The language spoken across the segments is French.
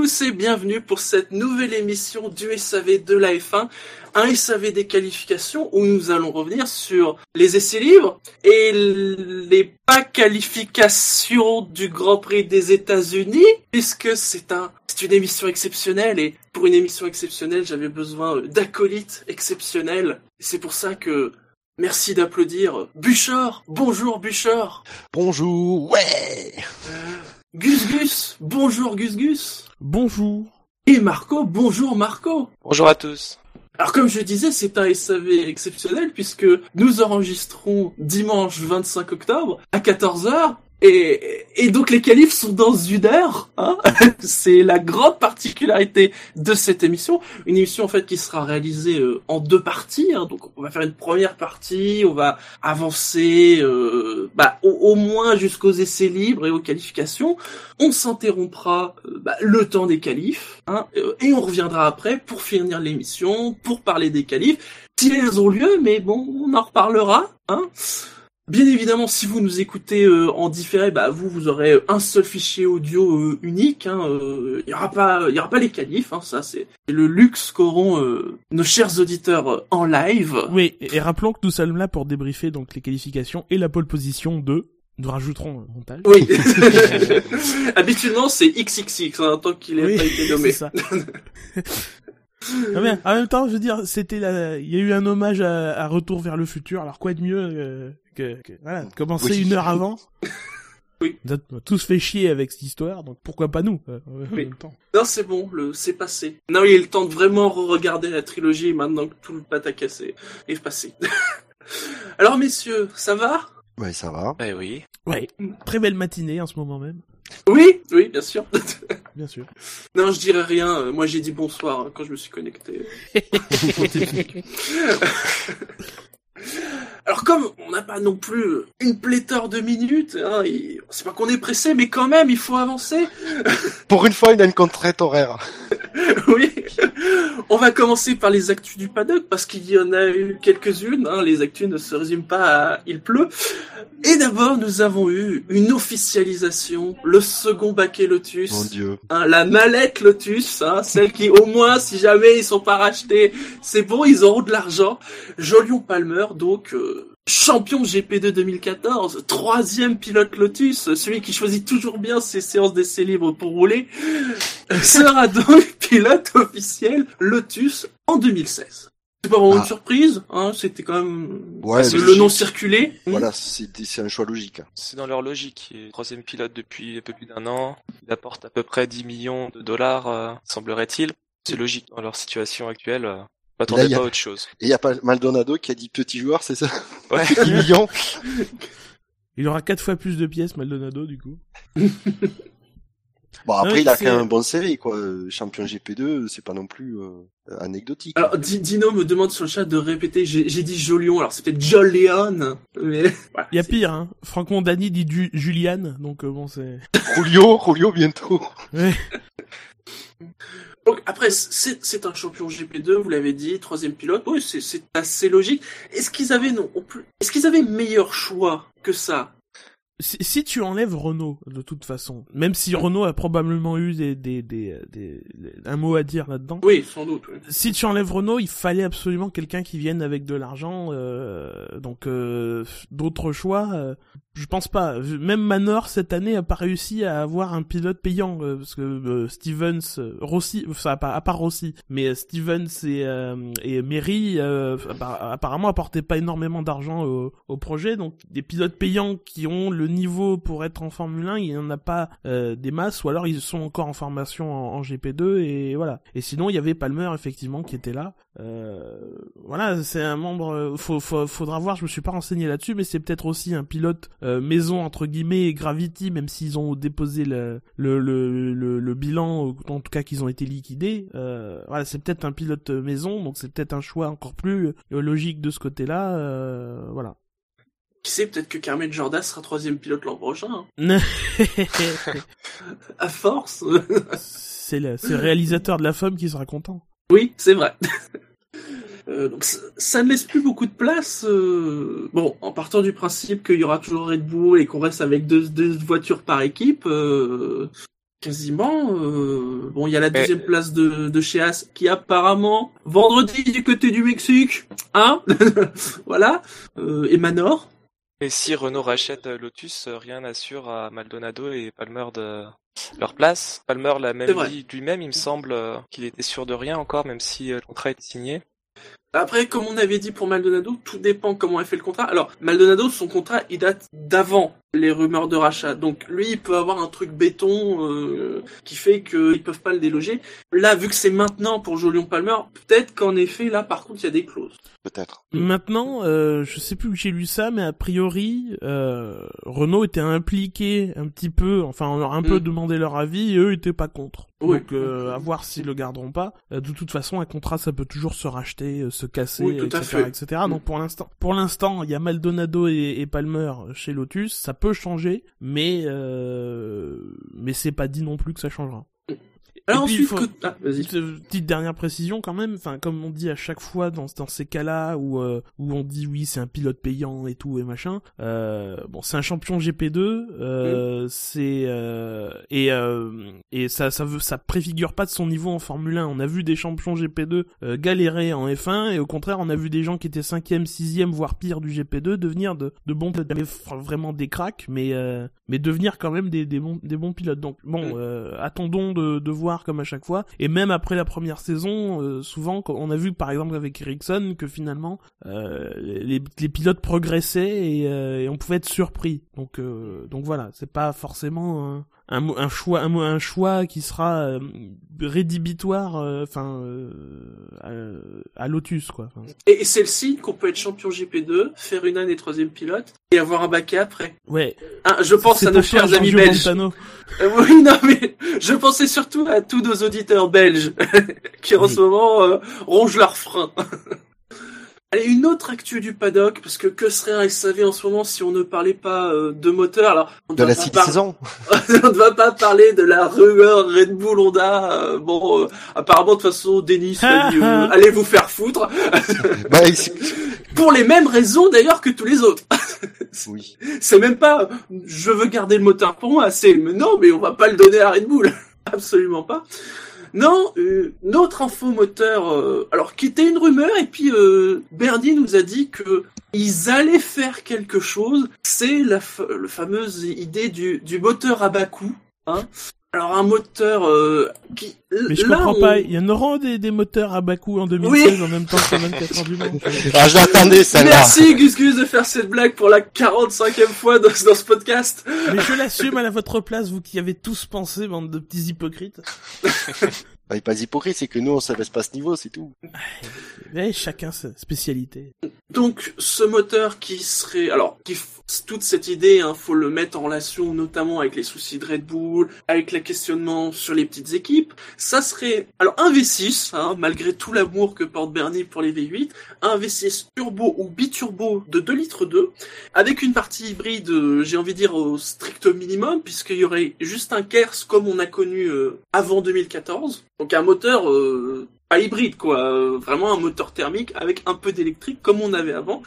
Tous et bienvenue pour cette nouvelle émission du SAV de la F1, un SAV des qualifications où nous allons revenir sur les essais libres et les pas qualifications du Grand Prix des États-Unis, puisque c'est un c'est une émission exceptionnelle et pour une émission exceptionnelle j'avais besoin d'acolytes exceptionnels. C'est pour ça que Merci d'applaudir Bouchard. Bonjour Bouchard. Bonjour. Ouais. Gus Gus, bonjour Gus Gus. Bonjour. Et Marco, bonjour Marco. Bonjour à tous. Alors comme je disais, c'est un SAV exceptionnel puisque nous enregistrons dimanche 25 octobre à 14h et, et donc les qualifs sont dans une heure. Hein c'est la grande particularité de cette émission. Une émission en fait qui sera réalisée euh, en deux parties. Hein. Donc on va faire une première partie, on va avancer euh, bah, au, moins jusqu'aux essais libres et aux qualifications. On s'interrompra euh, bah, le temps des qualifs hein, et on reviendra après pour finir l'émission, pour parler des qualifs. Si elles ont lieu, mais bon, on en reparlera. Hein. Bien évidemment, si vous nous écoutez euh, en différé, bah vous vous aurez un seul fichier audio euh, unique. Il hein, euh, y aura pas, il y aura pas les qualifs. Hein, ça c'est le luxe qu'auront nos chers auditeurs en live. Oui, et, rappelons que nous sommes là pour débriefer donc les qualifications et la pole position de. Nous rajouterons un montage. Oui. Habituellement c'est XXX hein, tant qu'il n'a pas été nommé. Ça. Ah, en même temps, je veux dire, c'était il y a eu un hommage à, Retour vers le futur. Alors quoi de mieux que, voilà, commencer une heure avant. oui. On a tous fait chier avec cette histoire, donc pourquoi pas nous euh, temps. Non, c'est bon, le c'est passé. Non, il est le temps de vraiment re-regarder la trilogie maintenant que tout le pâte est passé. Alors messieurs, ça va? Ouais, ça va. Eh oui. Ouais. Très belle matinée en ce moment même. Oui, oui, bien sûr. bien sûr. Non, je dirais rien. Moi, j'ai dit bonsoir hein, quand je me suis connecté. Alors comme on n'a pas non plus une pléthore de minutes, hein, c'est pas qu'on est pressé, mais quand même il faut avancer. Pour une fois, il a une contrainte horaire. oui. On va commencer par les actus du paddock parce qu'il y en a eu quelques-unes. Hein. Les actus ne se résument pas à il pleut. Et d'abord, nous avons eu une officialisation, le second baquet Lotus. Mon Dieu. Hein, la mallette Lotus, hein, celle qui, au moins, si jamais ils sont pas rachetés, c'est bon, ils auront de l'argent. Jolion Palmer, donc, euh, champion GP2 2014, troisième pilote Lotus, celui qui choisit toujours bien ses séances d'essai libres pour rouler, sera donc pilote officiel Lotus en 2016. C'est pas vraiment une ah. surprise, hein, c'était quand même ouais, le nom circulé. Voilà, c'est un choix logique. C'est dans leur logique. Il est troisième pilote depuis un peu plus d'un an. Il apporte à peu près 10 millions de dollars, euh, semblerait-il. C'est logique dans leur situation actuelle. M'attendais pas à autre chose. Et il y a pas Maldonado qui a dit petit joueur, c'est ça Ouais. 10 millions. Il aura quatre fois plus de pièces, Maldonado, du coup. Bon après il a quand même un bon CV quoi. Champion GP2, c'est pas non plus euh, anecdotique. Alors Dino me demande sur le chat de répéter. J'ai dit Jolion, alors c'était Jolion. Mais il y a pire. Hein. Franck Mondani dit du Julian, donc euh, bon c'est. Julio, Julio bientôt. Ouais. Donc après, c'est un champion GP2, vous l'avez dit, troisième pilote. Oui, c'est assez logique. Est-ce qu'ils avaient non, est-ce qu'ils avaient meilleur choix que ça? Si, tu enlèves Renault, de toute façon, même si Renault a probablement eu des, des, des, des un mot à dire là-dedans. Oui, sans doute. Si tu enlèves Renault, il fallait absolument quelqu'un qui vienne avec de l'argent. Euh, donc euh, d'autres choix, euh, je pense pas. Même Manor cette année a pas réussi à avoir un pilote payant euh, parce que euh, Stevens, euh, Rossi, enfin à part Rossi, mais Stevens et et Mary apparemment apportaient pas énormément d'argent au, au, projet. Donc des pilotes payants qui ont le niveau pour être en Formule 1, il y en a pas des masses, ou alors ils sont encore en formation en, en, GP2 et voilà. Et sinon il y avait Palmer effectivement qui était là. Voilà, c'est un membre. Faut, faut, faudra voir. Je me suis pas renseigné là-dessus, mais c'est peut-être aussi un pilote euh, maison entre guillemets et Gravity, même s'ils ont déposé le, le, le, le, bilan, en tout cas qu'ils ont été liquidés. Euh, voilà, c'est peut-être un pilote maison, donc c'est peut-être un choix encore plus euh, logique de ce côté-là. Euh, voilà. Qui sait, peut-être que Carmen Jordan sera troisième pilote l'an prochain. Hein. à force. c'est le, le réalisateur de la femme qui sera content. Oui, c'est vrai. Euh, donc ça, ne laisse plus beaucoup de place. Euh, bon, en partant du principe qu'il y aura toujours Red Bull et qu'on reste avec deux, deux voitures par équipe, euh, Quasiment. Euh... Bon, il y a la deuxième place de, de chez As qui apparemment vendredi du côté du Mexique, hein Voilà. Euh, et Manor. Et si Renault rachète Lotus, rien n'assure à Maldonado et Palmer de leur place. Palmer l'a même dit lui-même, il me semble qu'il était sûr de rien encore, même si le contrat est signé. Après, comme on avait dit pour Maldonado, tout dépend comment est fait le contrat. Alors, Maldonado, son contrat, il date d'avant les rumeurs de rachat. Donc, lui, il peut avoir un truc béton euh, qui fait qu'ils peuvent pas le déloger. Là, vu que c'est maintenant pour Jolion Palmer, peut-être qu'en effet, là, par contre, il y a des clauses. Peut-être. Maintenant, euh, je sais plus où j'ai lu ça, mais a priori, euh, Renault était impliqué un petit peu, enfin, on leur a un peu mm. demandé leur avis et eux étaient pas contre. Donc, euh, à voir s'ils le garderont pas. De toute façon, un contrat, ça peut toujours se racheter, se casser, etc., etc. Donc, pour l'instant, pour l'instant, il y a Maldonado et, et, Palmer chez Lotus. Ça peut changer, mais mais c'est pas dit non plus que ça changera. Alors ensuite, ah, petite dernière précision quand même, enfin comme on dit à chaque fois dans, dans ces cas-là où euh, où on dit oui c'est un pilote payant et tout et machin, euh, bon c'est un champion GP2, euh, c'est euh, et et ça ça veut ça préfigure pas de son niveau en Formule 1. On a vu des champions GP2 galérer en F1 et au contraire on a vu des gens qui étaient cinquième, sixième voire pire du GP2 devenir de de bons pilotes, vraiment des cracks, mais mais devenir quand même des des bons des bons pilotes. Donc bon attendons de de voir comme à chaque fois. Et même après la première saison, euh, souvent, on a vu par exemple avec Ericsson que finalement euh, les, les, pilotes progressaient et, euh, et, on pouvait être surpris. Donc donc voilà, c'est pas forcément un, un, choix un, un, choix qui sera rédhibitoire enfin à, Lotus quoi. Et, c'est le signe qu'on peut être champion GP2, faire une année troisième pilote et avoir un baquet après. Ouais. Ah, je pense à nos chers amis belges. oui, non mais je pensais surtout à tous nos auditeurs belges qui en ce moment euh, rongent leurs freins. Allez, une autre actu du paddock, parce que que serait un SAV en ce moment si on ne parlait pas euh, de moteur? Alors, on de la saison. on ne va pas parler de la rumeur Red Bull Honda. Euh, bon, apparemment de toute façon, Denis dit allez vous faire foutre? bah, Pour les mêmes raisons d'ailleurs que tous les autres. oui. C'est même pas je veux garder le moteur pour moi, c'est non, mais on va pas le donner à Red Bull. Absolument pas. Non, euh, notre info moteur, euh, alors qui était une rumeur, et puis euh, Bernie nous a dit que ils allaient faire quelque chose. C'est la, fameuse idée du, du moteur à bas coût. Hein. Alors un moteur euh, qui... Mais je comprends pas, il y en aura des, des moteurs à bas coût en 2016 en même temps que 24 heures du Mans. ah j'attendais ça Merci Gus Gus de faire cette blague pour la 45e fois dans, dans ce podcast. Mais je l'assume à la votre place, vous qui avez tous pensé, bande de petits hypocrites. bah, pas hypocrite, c'est que nous on s'abaisse pas ce niveau, c'est tout. Mais chacun sa spécialité. Donc ce moteur qui serait... Alors, qui toute cette idée, hein, faut le mettre en relation notamment avec les soucis de Red Bull, avec les questionnements sur les petites équipes. Ça serait alors un V6, hein, malgré tout l'amour que porte Bernie pour les V8, un V6 turbo ou biturbo de 2 litres 2, avec une partie hybride, euh, j'ai envie de dire au strict minimum, puisqu'il y aurait juste un KERS comme on a connu euh, avant 2014, donc un moteur euh, pas hybride quoi, vraiment un moteur thermique avec un peu d'électrique comme on avait avant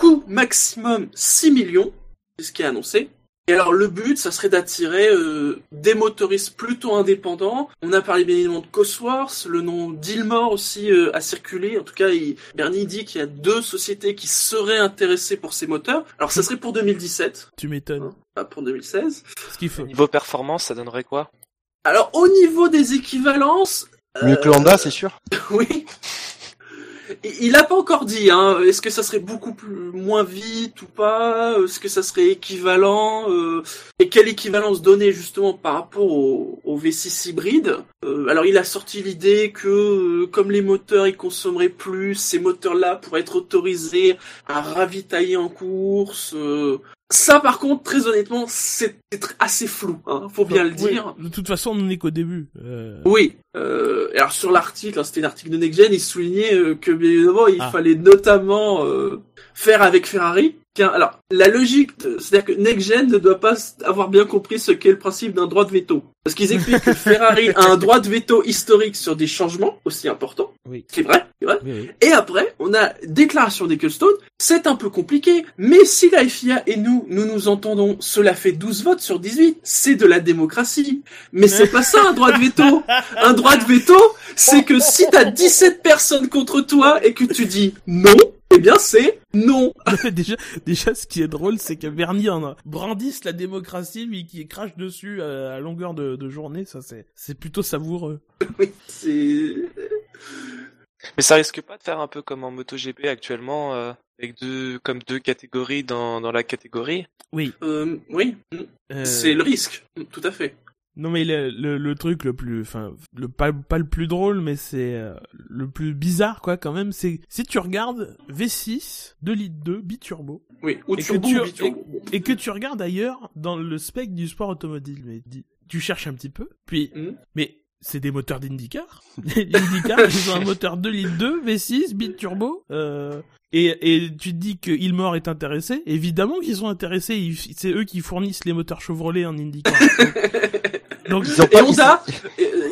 coût maximum 6 millions, c'est ce qui est annoncé. Et alors le but, ça serait d'attirer euh, des motoristes plutôt indépendants. On a parlé bien évidemment de Cosworth, le nom d'Ilmore aussi euh, a circulé. En tout cas, il, Bernie dit qu'il y a deux sociétés qui seraient intéressées pour ces moteurs. Alors ça serait pour 2017. Tu m'étonnes. Hein, pas pour 2016. Ce qu'il faut. Niveau performance, ça donnerait quoi? Alors au niveau des équivalences... Mieux que c'est sûr. oui. Il a pas encore dit, hein. Est-ce que ça serait beaucoup plus moins vite ou pas? Est-ce que ça serait équivalent euh, Et quelle équivalence donner justement par rapport au, V6 hybride? Euh, Alors il a sorti l'idée que euh, comme les moteurs ils consommeraient plus, ces moteurs-là pourraient être autorisés à ravitailler en course. Ça, par contre, très honnêtement, c'est assez flou, hein, faut bien le dire. de toute façon, on n'en est qu'au début. Euh... Oui. Euh, alors sur l'article, hein, c'était l'article de NextGen, il soulignait euh, que bien évidemment, il ah. fallait notamment euh, faire avec Ferrari. Alors, la logique, c'est-à-dire que Next Gen ne doit pas avoir bien compris ce qu'est le principe d'un droit de veto. Parce qu'ils expliquent que Ferrari a un droit de veto historique sur des changements aussi importants. Oui. C'est vrai, vrai. Oui, oui. Et après, on a déclaration d'Ecclestone. C'est un peu compliqué, mais si la FIA et nous, nous nous entendons, cela fait 12 votes sur 18. C'est de la démocratie. Mais c'est pas ça un droit de veto. Un droit de veto, c'est que si t'as 17 personnes contre toi et que tu dis non, eh bien c'est non. déjà, déjà, ce qui est drôle, c'est que Bernie en a brandisse la démocratie, lui qui crache dessus à, à longueur de, de journée. Ça, c'est, c'est plutôt savoureux. Oui, c'est. Mais ça risque pas de faire un peu comme en MotoGP actuellement, euh, avec deux, comme deux catégories dans, dans la catégorie? Oui. Euh, oui, Euh, c'est le risque, tout à fait. Non mais le, le, le truc le plus, enfin, le pas, pas le plus drôle, mais c'est euh, le plus bizarre quoi quand même, c'est si tu regardes V6 2 litres 2 biturbo Oui, ou Et que tu- ou biturbo. et que tu regardes ailleurs dans le spec du sport automobile, mais tu cherches un petit peu, puis Mhm. mais c'est des moteurs d'IndyCar. L'IndyCar, ils ont un moteur 2 litres 2 V6 biturbo. Euh, et, et tu te dis que Ilmore est intéressé. Évidemment qu'ils sont intéressés. C'est eux qui fournissent les moteurs Chevrolet en IndyCar. Donc, Ils ont Et pas- Honda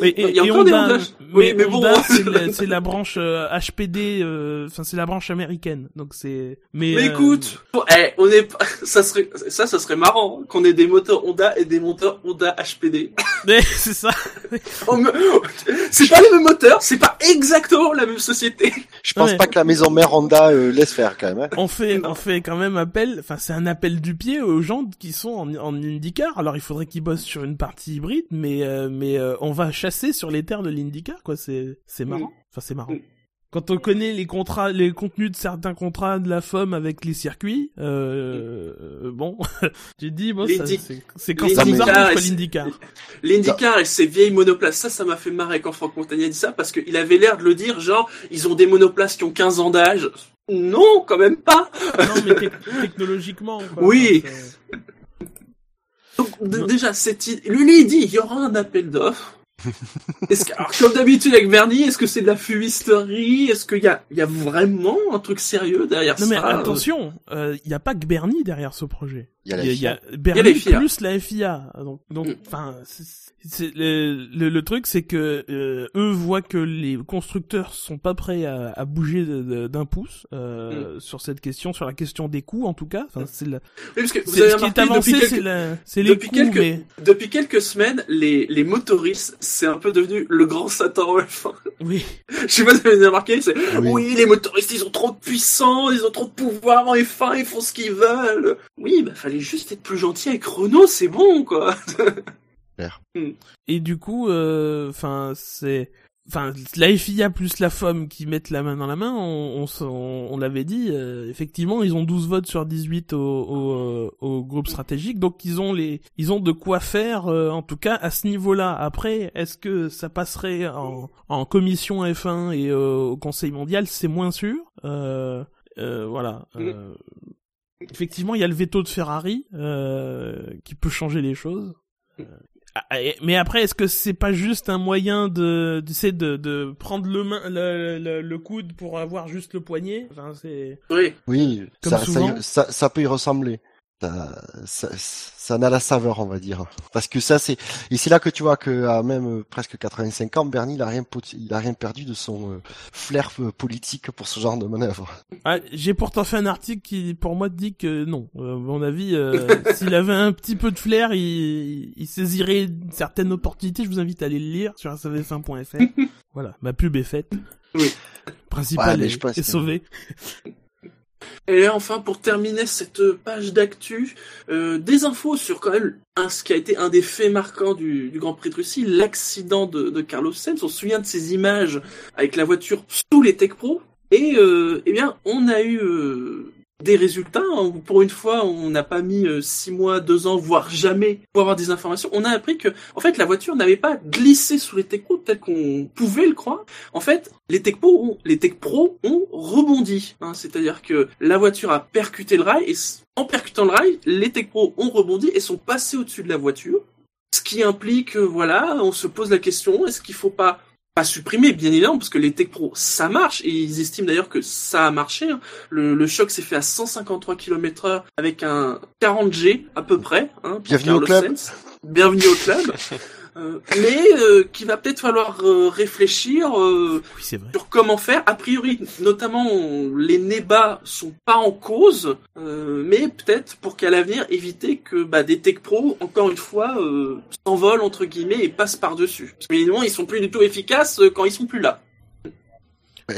Il y a et encore des Honda, Oui, mais bon. Honda, c'est la, la branche euh, HPD, euh, enfin c'est la branche américaine. Donc c'est. Mais, Mais euh, écoute, eh, on est pas- ça serait ça ça serait marrant hein, qu'on ait des moteurs Honda et des moteurs Honda HPD. mais c'est ça. C'est pas les mêmes moteurs, c'est pas exactement la même société. Je pense Ouais. pas que la maison mère Honda laisse faire quand même. Hein. On fait, Non. on fait quand même appel. Enfin, c'est un appel du pied aux gens qui sont en, en IndyCar. Alors, il faudrait qu'ils bossent sur une partie hybride, mais euh, mais euh, on va chasser sur les terres de l'IndyCar, quoi. C'est c'est marrant. Enfin, c'est marrant. Mm. Quand on connaît les contrats, les contenus de certains contrats de la FOM avec les circuits, euh, euh, bon, tu te dis, bon, c'est c'est quand ça nous arrange, l'IndyCar. L'IndyCar et ses vieilles monoplaces, ça, ça m'a fait marrer quand Franck Montagnier a dit ça parce qu'il avait l'air de le dire, genre, ils ont des monoplaces qui ont 15 ans d'âge. Non, quand même pas. non, mais tec- technologiquement, quoi. Oui. Donc, Non. déjà, cette il dit, il y aura un appel d'offres. Est-ce que, alors, comme d'habitude avec Bernie, est-ce que c'est de la fumisterie? Est-ce qu'il y a, il y a vraiment un truc sérieux derrière Non ça? mais attention, il n'y a pas que Bernie derrière ce projet. Il y a la FIA. il y a Bernie Il y a les FIA. plus la FIA. Donc, donc, Mm. enfin, c'est- c'est- le, le, le truc, c'est que euh, eux voient que les constructeurs sont pas prêts à, à bouger d'un pouce euh, sur cette question, sur la question des coûts en tout cas. Enfin, c'est la- Oui, parce que vous c'est- avez ce qui est avancé, depuis c'est quelques, les depuis coûts, quelques- mais depuis quelques semaines, les, les motoristes, c'est un peu devenu le grand Satan en F1. oui, Je sais pas si vous avez remarqué, c'est, Oui. oui, les motoristes, ils ont trop de puissance, ils ont trop de pouvoir en F1, ils font ce qu'ils veulent. Oui, bah, fallait juste être plus gentil avec Renault, c'est bon, quoi. et du coup, euh, enfin, c'est Enfin, la FIA plus la FOM qui mettent la main dans la main, on, on, s- on- on l'avait dit, euh, effectivement, ils ont 12 votes sur 18 au, au, euh, au groupe stratégique, donc ils ont les, ils ont de quoi faire, euh, en tout cas à ce niveau-là. Après, est-ce que ça passerait en, en commission F1 et euh, au Conseil mondial? C'est moins sûr. Euh, euh, voilà. Euh, effectivement, il y a le veto de Ferrari euh, qui peut changer les choses. Euh, ah, et- Mais après, est-ce que c'est pas juste un moyen de, tu sais, de, de prendre le, main, le, le, le coude pour avoir juste le poignet? Enfin, c'est. Oui. Oui, souvent. ça, ça peut y ressembler. Ça, ça, ça n'a la saveur, on va dire. Parce que ça, c'est, et c'est là que tu vois que à même euh, presque 85 ans, Bernie, il a rien, il a rien perdu de son euh, flair euh, politique pour ce genre de manœuvre. Ah, J'ai pourtant fait un article qui, pour moi, dit que non. À mon avis, euh, s'il avait un petit peu de flair, il, il saisirait une certaine opportunité. Je vous invite à aller le lire sur savf1.fr. voilà, ma pub est faite. Oui. Principal Ouais, est, je pense est que- sauvé. Et enfin, pour terminer cette page d'actu, euh, des infos sur quand même un, ce qui a été un des faits marquants du, Grand Prix de Russie, l'accident de, de Carlos Sainz. On se souvient de ces images avec la voiture sous les Tech Pro. Et euh, eh bien, on a eu euh, des résultats. hein. Pour une fois, on n'a pas mis euh, six mois, deux ans, voire jamais pour avoir des informations. On a appris que, en fait, la voiture n'avait pas glissé sous les Tech Pro tel qu'on pouvait le croire. En fait, les Tech Pro ont, les Tech Pro ont rebondi. hein. C'est-à-dire que la voiture a percuté le rail et en percutant le rail, les Tech Pro ont rebondi et sont passés au-dessus de la voiture. Ce qui implique, voilà, on se pose la question, est-ce qu'il faut pas pas supprimé, bien évidemment, parce que les Tech Pro, ça marche, et ils estiment d'ailleurs que ça a marché. Hein. Le, le, choc s'est fait à 153 km heure avec un 40G à peu près. Hein, Bienvenue au club. Bienvenue au club. Euh, mais euh, qu'il va peut-être falloir euh, réfléchir sur comment faire. A priori, notamment, les NEBA sont pas en cause, mais peut-être pour qu'à l'avenir éviter que bah, des tech pro, encore une fois, s'envolent entre guillemets et passent par dessus. Parce ils sont plus du tout efficaces quand ils sont plus là.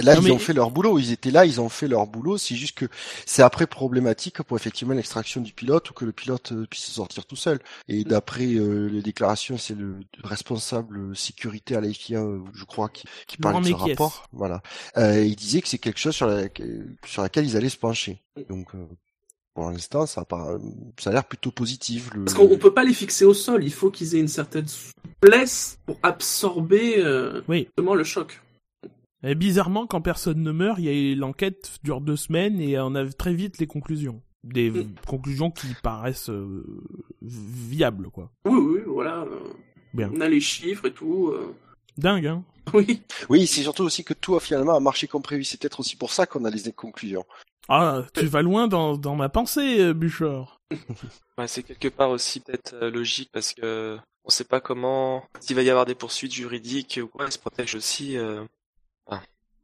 Là, ils ont fait leur boulot. Ils étaient là, ils ont fait leur boulot. C'est juste que c'est après problématique pour effectivement l'extraction du pilote ou que le pilote euh, puisse sortir tout seul. Et mm. d'après euh, les déclarations, c'est le responsable sécurité à l'IFIA, euh, je crois, qui, qui parle de ce rapport. Voilà. Euh, il disait que c'est quelque chose sur, la, sur laquelle ils allaient se pencher. Mm. Donc. Pour l'instant, ça, a, ça a l'air plutôt positif. Le... Parce qu'on peut pas les fixer au sol. Il faut qu'ils aient une certaine souplesse pour absorber euh, oui. le choc. Et bizarrement, quand personne ne meurt, il y a l'enquête dure deux semaines et on a très vite les conclusions. Des conclusions qui paraissent euh, viables, quoi. Oui, oui, voilà. Bien. On a les chiffres et tout. Euh. Dingue, hein Oui. Oui, c'est surtout aussi que tout a finalement a marché comme prévu. C'est peut-être aussi pour ça qu'on a les conclusions. Ah, tu vas loin dans, dans ma pensée, euh, Bouchard. ouais, c'est quelque part aussi peut-être logique parce que on sait pas comment s'il va y avoir des poursuites juridiques ou quoi, ils se protègent aussi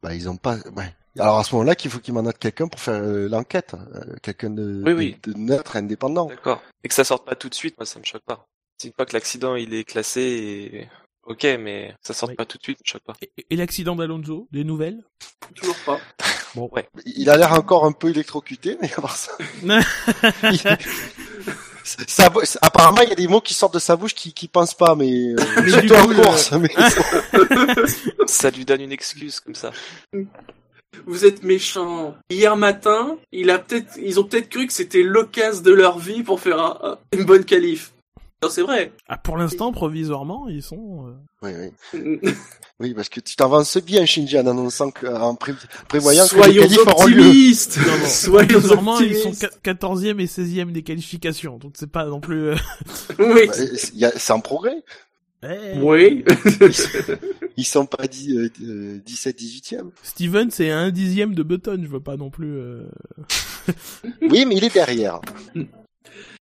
bah ils ont pas. Ouais. Alors à ce moment-là, qu'il faut qu'ils mandatent quelqu'un pour faire euh, l'enquête, euh, quelqu'un de, de, neutre, indépendant. D'accord. Et que ça sorte pas tout de suite, moi ça me choque pas. C'est une fois que l'accident il est classé, et... ok, mais ça sorte pas tout de suite, me choque pas. Et, l'accident d'Alonso, des nouvelles? Toujours pas. bon, ouais. Il a l'air encore un peu électrocuté, mais à part ça. ça, apparemment, il y a des mots qui sortent de sa bouche qui, qui pensent pas, mais, euh, surtout en course. Mais... ça lui donne une excuse comme ça. Vous êtes méchant. Hier matin, il a peut-être, ils ont peut-être cru que c'était l'occasion de leur vie pour faire un, une bonne qualif. Non, c'est vrai. Ah, pour l'instant, provisoirement, ils sont. Euh... Oui, oui. oui, parce que tu t'avances bien, Shinji, en annonçant que, en prévoyant Soyons que les optimistes. Non, non. Soyons Provisoirement, ils sont 14e et 16e des qualifications, donc c'est pas non plus. Euh... oui. Bah, c'est un progrès. Eh. Oui. ils sont pas dit, euh, 17, 18e. Steven, c'est un dixième de Button, je veux pas non plus. Euh... oui, mais il est derrière.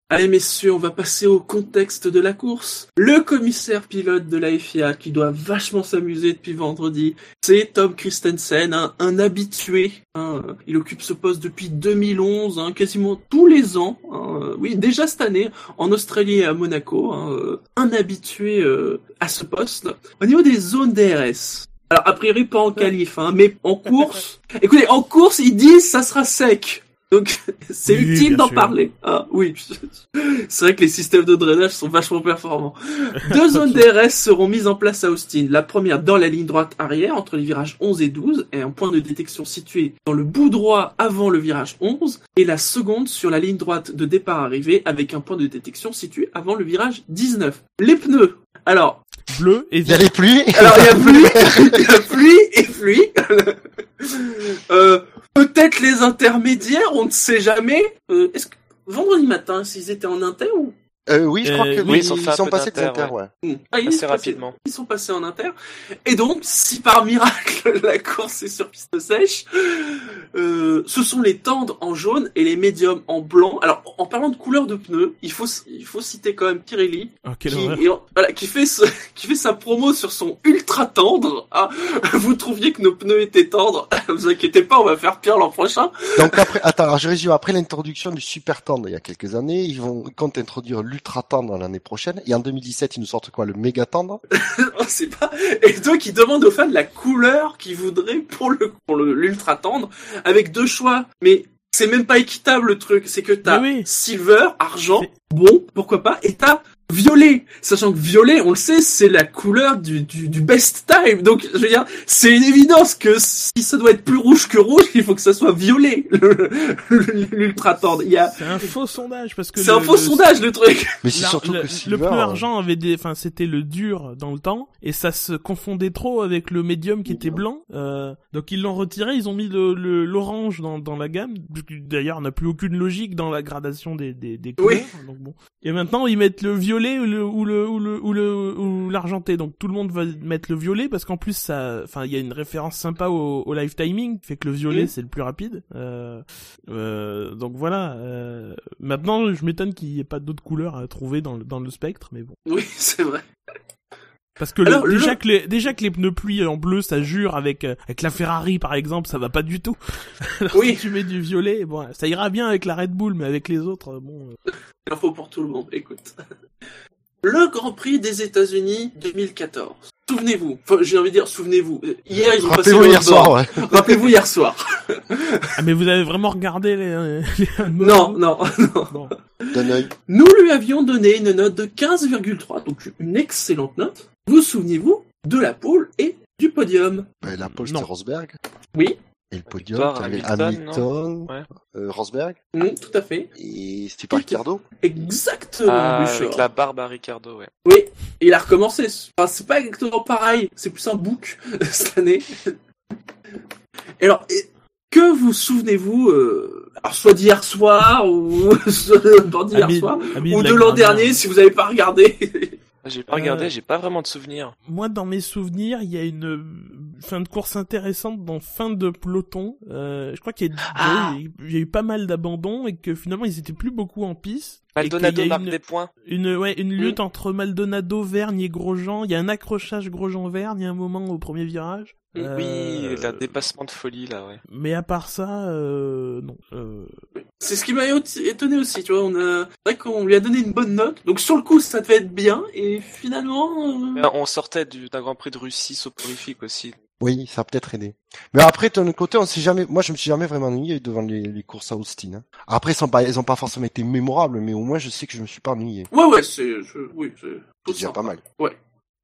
Allez messieurs, on va passer au contexte de la course. Le commissaire pilote de la FIA qui doit vachement s'amuser depuis vendredi, c'est Tom Christensen, un habitué. Hein. Il occupe ce poste depuis 2011, hein, quasiment tous les ans. Hein. Oui, déjà cette année, en Australie et à Monaco, hein, un habitué euh, à ce poste. Au niveau des zones DRS, alors a priori pas en qualif, mais en course. Écoutez, en course ils disent ça sera sec. Donc c'est utile d'en parler. Ah oui, c'est vrai que les systèmes de drainage sont vachement performants. Deux zones DRS seront mises en place à Austin. La première dans la ligne droite arrière entre les virages 11 et 12 et un point de détection situé dans le bout droit avant le virage 11 et la seconde sur la ligne droite de départ arrivée avec un point de détection situé avant le virage 19. Les pneus. Alors, bleu et Il y a les pluies. Alors il y a pluie, il y a pluie et pluie. euh, Peut-être les intermédiaires, on ne sait jamais. Euh, Est-ce que vendredi matin, s'ils étaient en inter ou euh, oui, je crois que euh, oui, ils sont, passés de inter, ouais. Ah, Assez rapidement. Ils sont passés en inter. Et donc, si par miracle la course est sur piste sèche, euh, ce sont les tendres en jaune et les médiums en blanc. Alors, en parlant de couleur de pneus, il faut il faut citer quand même Pirelli, oh, qui, voilà, qui fait qui fait sa promo sur son ultra tendre. Ah, vous trouviez que nos pneus étaient tendres Vous inquiétez pas, on va faire pire l'an prochain. Donc après, attends, alors je résume. Après l'introduction du super tendre il y a quelques années, ils vont quand introduire ultra tendre l'année prochaine. Et en 2017, ils nous sortent quoi Le méga tendre? On sait pas. Et donc, ils demandent aux fans la couleur qu'ils voudraient pour le pour l'ultra tendre, avec deux choix. Mais c'est même pas équitable le truc. C'est que t'as silver, argent, bon, pourquoi pas, et t'as violet, sachant que violet, on le sait, c'est la couleur du, du, du, best time. Donc, je veux dire, c'est une évidence que si ça doit être plus rouge que rouge, il faut que ça soit violet, l'ultra tendre. Il y a... C'est un faux sondage parce que c'est un faux sondage le truc. Mais c'est surtout le, que le pneu argent avait des, enfin, c'était le dur dans le temps et ça se confondait trop avec le médium qui était blanc. Euh, donc ils l'ont retiré, ils ont mis le l'orange dans, dans la gamme. D'ailleurs, on n'a plus aucune logique dans la gradation des des, des couleurs. Donc bon. Et maintenant ils mettent le violet violet ou le ou le ou le ou le ou l'argenté. Donc tout le monde va mettre le violet parce qu'en plus ça, enfin il y a une référence sympa au, au live timing fait que le violet c'est le plus rapide. Euh, euh, donc voilà. Euh, maintenant je m'étonne qu'il n'y ait pas d'autres couleurs à trouver dans le dans le spectre, mais bon. Oui, c'est vrai. Parce que le- déjà le- que les déjà que les pneus pluie en bleu ça jure avec euh, avec la Ferrari par exemple ça va pas du tout. Alors, Oui. si tu mets du violet bon ça ira bien avec la Red Bull mais avec les autres euh, bon. euh, Il en faut pour tout le monde, écoute. Le Grand Prix des États-Unis 2014. Souvenez-vous, enfin j'ai envie de dire souvenez-vous. Hier ils ont passé Rappelez-vous le hier soir, ouais. Rappelez-vous hier soir. Ah mais vous avez vraiment regardé les, les... Non, non, non. Bon. D'un œil. Nous lui avions donné une note de 15,3, donc une excellente note. Vous souvenez-vous de la pole et du podium Ben, la pole, Non. c'était Rosberg. Oui, Et le podium, Victoire, t'avais Hamilton, Hamilton, Ouais. euh, Rosberg. mm, tout à fait. Et c'était pas Ricardo. Exactement, Ah, avec la barbe à Ricardo, ouais. Oui, et il a recommencé. Enfin, c'est pas exactement pareil, c'est plus un book cette année. Et alors, et- que vous souvenez-vous, euh, alors soit d'hier soir, ou soit d'hier soir, ou de l'an dernier si vous n'avez pas regardé? J'ai pas regardé, Euh, j'ai pas vraiment de souvenirs. Moi, dans mes souvenirs, il y a une euh, fin de course intéressante dans fin de peloton. Euh, je crois qu'il y, a- Ah. il y a eu- pas mal d'abandons et que finalement ils étaient plus beaucoup en piste. Maldonado marque une, des points. une, ouais, une lutte Mm. entre Maldonado, Vergne et Grosjean. Il y a un accrochage Grosjean-Vergne, a un moment au premier virage. Euh, Oui, le dépassement de folie, là, ouais. Mais à part ça, euh, non. Euh, C'est ce qui m'a étonné aussi, tu vois. On a, c'est vrai qu'on lui a donné une bonne note, donc sur le coup ça devait être bien, et finalement, euh, Mais on sortait du- d'un Grand Prix de Russie soporifique aussi. Oui, ça a peut-être aidé. Mais après, de notre côté, on s'est jamais, moi, je me suis jamais vraiment ennuyé devant les, les courses à Austin. hein. Après, elles sont pas, elles ont pas forcément été mémorables, mais au moins, je sais que je me suis pas ennuyé. ouais, ouais, c'est, je- oui, c'est C'est déjà pas mal.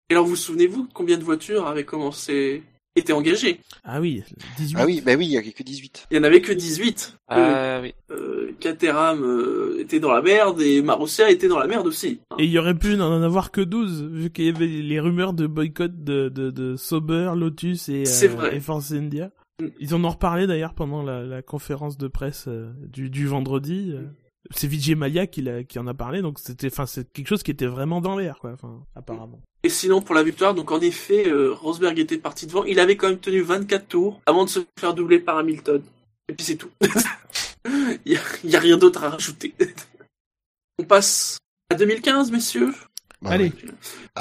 Et alors, vous souvenez-vous combien de voitures avaient commencé, étaient engagées Ah oui, 18. Ah oui, bah oui, il y a que 18. Il y en avait que 18. Ah oui. Euh, Caterham euh, était dans la merde et Marussia était dans la merde aussi. hein. Et il y aurait pu n'en avoir que 12, vu qu'il y avait les rumeurs de boycott de, de, de Sauber, Lotus et, C'est euh, vrai. et Force India. Mm. Ils en ont reparlé d'ailleurs pendant la, la conférence de presse euh, du, du vendredi. euh. C'est Vijay Maya qui, l'a- qui en a parlé, donc c'était, enfin, c'est quelque chose qui était vraiment dans l'air, quoi, enfin, apparemment. Et sinon, pour la victoire, donc en effet, euh, Rosberg était parti devant. Il avait quand même tenu 24 tours avant de se faire doubler par Hamilton. Et puis c'est tout. Il y, a, il y a rien d'autre à rajouter. On passe à 2015, messieurs. Bah Allez. oui.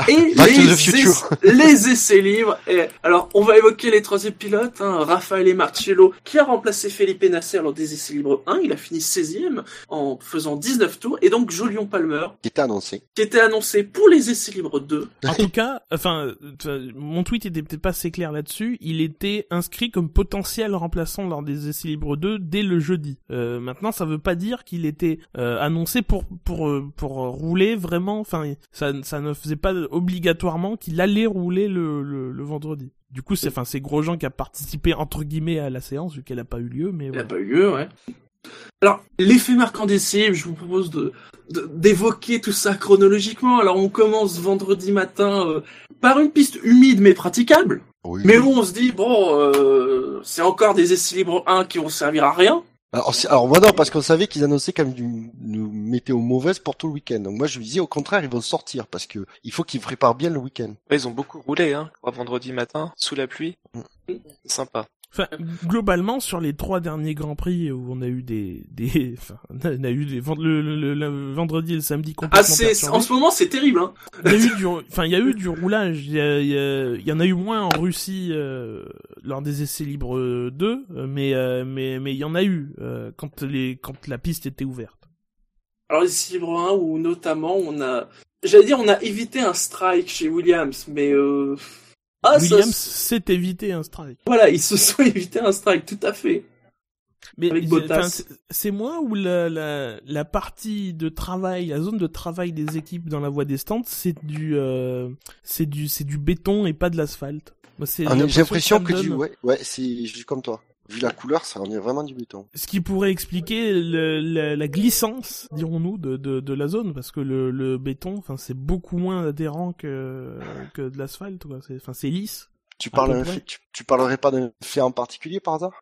Et les, les essais libres. Et alors, on va évoquer les troisièmes pilotes. Hein, Raphaël Marcello, qui a remplacé Felipe Nasser lors des essais libres 1. Il a fini 16e en faisant 19 tours. Et donc, Jolion Palmer, Qui était annoncé. qui était annoncé pour les essais libres 2. En tout cas, enfin, mon tweet était peut-être pas assez clair là-dessus. Il était inscrit comme potentiel remplaçant lors des essais libres 2 dès le jeudi. Euh, maintenant, ça veut pas dire qu'il était euh, annoncé pour pour euh, pour rouler vraiment. Enfin, ça ça ne faisait pas obligatoirement qu'il allait rouler le, le, le vendredi. Du coup, c'est enfin c'est Grosjean qui a participé entre guillemets à la séance vu qu'elle a pas eu lieu, mais Il n'a pas eu lieu, ouais. Alors, l'effet marquant des cibles, je vous propose de de- d'évoquer tout ça chronologiquement. Alors, on commence vendredi matin euh, par une piste humide mais praticable. Oui. Mais où on se dit, bon, euh, c'est encore des essais libres 1 qui vont servir à rien. Alors, alors moi non, parce qu'on savait qu'ils annonçaient quand même une, une météo mauvaise pour tout le week-end. Donc moi je me disais au contraire ils vont sortir parce que il faut qu'ils préparent bien le week-end. Ouais, ils ont beaucoup roulé, hein, vendredi matin, sous la pluie. Mm. C'est sympa. Enfin, globalement, sur les trois derniers grands prix où on a eu des, des, enfin, on a eu des, le, le, le- le vendredi et le samedi complètement Ah, c'est, perturbés. en ce moment, c'est terrible, hein. Il y a eu du, enfin, il y a eu du roulage. Il y, a- il y a- il y en a eu moins en Russie euh, lors des essais libres 2, euh, mais euh, mais mais il y en a eu euh, quand les quand la piste était ouverte. Alors, les essais libres 1 où notamment on a, j'allais dire, on a évité un strike chez Williams, mais euh... ah, Williams s'est évité un strike. voilà, ils se sont évité un strike, tout à fait. Mais Avec c'est- moi ou la, la la partie de travail, la zone de travail des équipes dans la voie des stands, c'est du euh, c'est du c'est du béton et pas de l'asphalte. Moi, c'est Ah, J'ai l'impression me que du ouais ouais c'est juste comme toi. Vu la couleur, ça en est vraiment du béton. Ce qui pourrait expliquer le- la, la glissance, dirons-nous, de, de, de la zone, parce que le, le béton, enfin, c'est beaucoup moins adhérent que, que de l'asphalte, quoi. C'est, enfin, c'est lisse. Tu parles tu, tu parlerais pas d'un fait en particulier par hasard?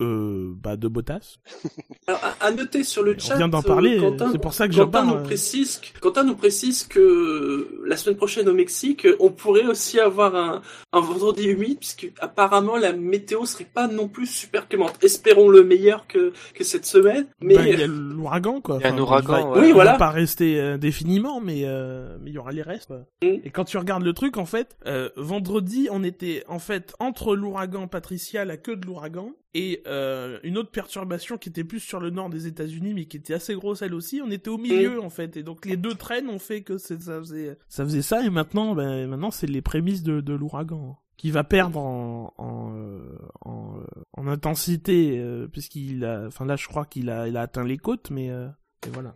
Euh, bah de Bottas. Alors, à, noter sur le chat, on vient d'en parler. C'est pour ça que Quentin nous précise, Quentin nous précise que la semaine prochaine au Mexique, on pourrait aussi avoir un, un vendredi humide, puisque apparemment la météo serait pas non plus super clémente. Espérons le meilleur que que cette semaine. Mais bah, il y a l'ouragan quoi. Il y a un ouragan. Oui, voilà. Va pas rester indéfiniment, mais euh, mais il y aura les restes. Mm. Et quand tu regardes le truc, en fait, euh, vendredi, on était en fait entre l'ouragan Patricia, la queue de l'ouragan, et euh, une autre perturbation qui était plus sur le nord des États-Unis mais qui était assez grosse elle aussi. On était au milieu en fait. Et donc les deux traînes ont fait que ça faisait ça faisait ça. Et maintenant ben maintenant c'est les prémices de, de l'ouragan qui va perdre en en, euh, en, euh, en, intensité puisqu'il a enfin là je crois qu'il a il a atteint les côtes mais et voilà.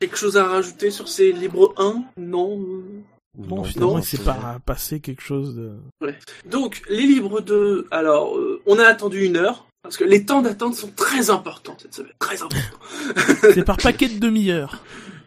Quelque chose à rajouter sur ces libres 1 non Bon, finalement, il s'est pas passé quelque chose de... Ouais. Donc, les livres de... Alors, euh, on a attendu une heure, parce que les temps d'attente sont très importants cette semaine. Très importants. C'est par paquet de demi-heure.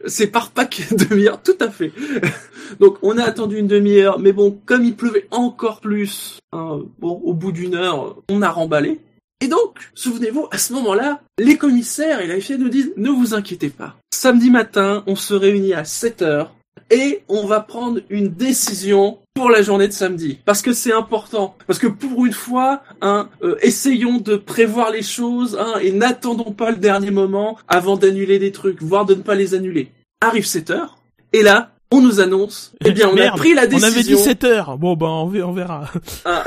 C'est par paquet de demi-heure, tout à fait. Donc, on a attendu une demi-heure, mais bon, comme il pleuvait encore plus, hein, bon, au bout d'une heure, on a remballé. Et donc, souvenez-vous, à ce moment-là, les commissaires et la FIA nous disent, ne vous inquiétez pas. Samedi matin, on se réunit à 7 heures et on va prendre une décision pour la journée de samedi. Parce que c'est important. Parce que pour une fois hein, euh, essayons de prévoir les choses hein, et n'attendons pas le dernier moment avant d'annuler des trucs voire de ne pas les annuler. Arrive 7 heures et là on nous annonce eh bien on a pris la décision on avait dit 7 heures. Bon ben on verra. Ah,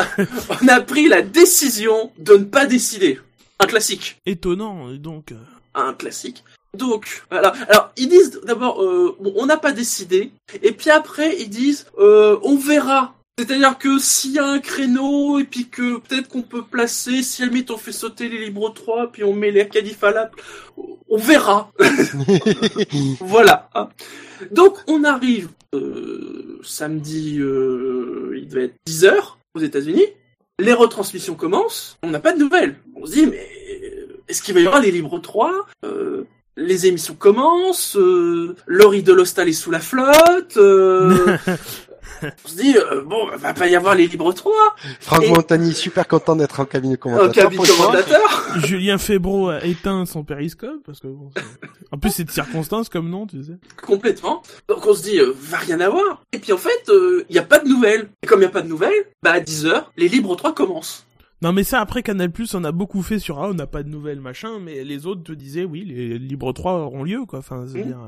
on a pris la décision de ne pas décider. Un classique. Étonnant donc un classique donc, voilà. Alors, ils disent d'abord, euh, bon, on n'a pas décidé. Et puis après, ils disent, euh, on verra. C'est-à-dire que s'il y a un créneau, et puis que peut-être qu'on peut placer, si à on fait sauter les libres 3, puis on met les qualifs à la... On verra. voilà. Donc, on arrive euh, samedi, il devait être 10h aux États-Unis. Les retransmissions commencent. On n'a pas de nouvelles. On se dit, mais est-ce qu'il va y avoir les libres 3 euh, les émissions commencent, euh, Laurie de l'Hostal est sous la flotte, euh, on se dit, euh, bon, va pas y avoir les libres 3. Franck Montagny, super content d'être en cabinet commentateur. En cabinet commentateur. Julien Febro a éteint son périscope, parce que bon, en plus c'est de circonstance comme nom, tu sais. Complètement. Donc on se dit, va rien avoir. Et puis en fait, il y a pas de nouvelles. Et comme il y a pas de nouvelles, bah à 10h, les libres 3 commencent. Non mais ça après Canal Plus on a beaucoup fait sur ah on n'a pas de nouvelles machin mais les autres te disaient oui les libres 3 auront lieu quoi enfin c'est mmh. dire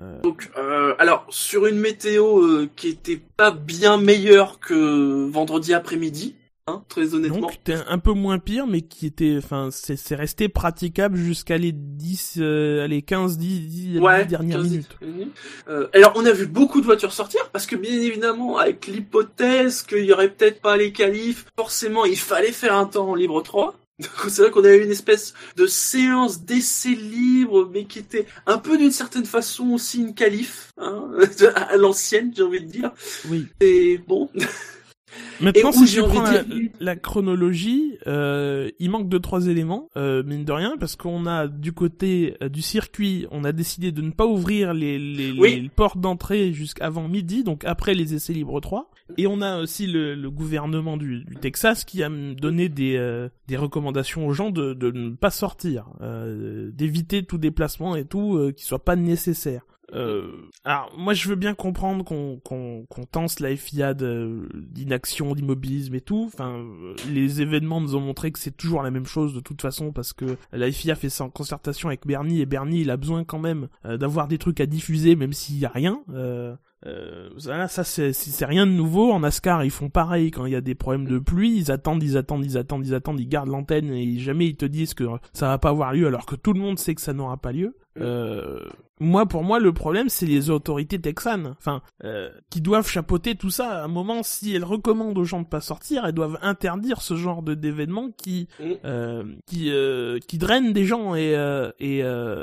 euh... Donc euh, alors sur une météo euh, qui était pas bien meilleure que vendredi après-midi Hein, très honnêtement. Donc, c'était un peu moins pire, mais qui était, enfin, c'est resté praticable jusqu'à les 10, euh, les 15, 10, dernières minutes. Euh, alors, on a vu beaucoup de voitures sortir, parce que bien évidemment, avec l'hypothèse qu'il y aurait peut-être pas les qualifs, forcément, il fallait faire un temps en libre 3. C'est vrai qu'on a eu une espèce de séance d'essai libre, mais qui était un peu d'une certaine façon aussi une qualif, hein, à l'ancienne, j'ai envie de dire. Oui. Et bon. Maintenant, si je prends la, chronologie, euh, il manque deux trois éléments, euh, mine de rien, parce qu'on a du côté euh, du circuit, on a décidé de ne pas ouvrir les, les, les portes d'entrée jusqu'avant midi, donc après les essais libres 3. Et on a aussi le, le gouvernement du, du, Texas qui a donné des, euh, des recommandations aux gens de, de ne pas sortir, euh, d'éviter tout déplacement et tout qui soit pas nécessaire. Euh, alors moi je veux bien comprendre qu'on qu'on qu'on tense la FIA d'inaction, d'immobilisme et tout. Enfin, les événements nous ont montré que c'est toujours la même chose de toute façon parce que la FIA fait ça en concertation avec Bernie et Bernie il a besoin quand même euh, d'avoir des trucs à diffuser même s'il y a rien. Euh, euh, ça c'est c'est rien de nouveau. En NASCAR, ils font pareil quand il y a des problèmes de pluie. Ils attendent, ils attendent, ils attendent, ils attendent, ils gardent l'antenne et jamais ils te disent que ça va pas avoir lieu alors que tout le monde sait que ça n'aura pas lieu. Euh, moi, pour moi, le problème, c'est les autorités texanes, enfin, euh, qui doivent chapeauter tout ça. À un moment, si elles recommandent aux gens de pas sortir, elles doivent interdire ce genre de d'événements qui, mm. euh, qui, euh, qui drainent des gens et euh, et euh,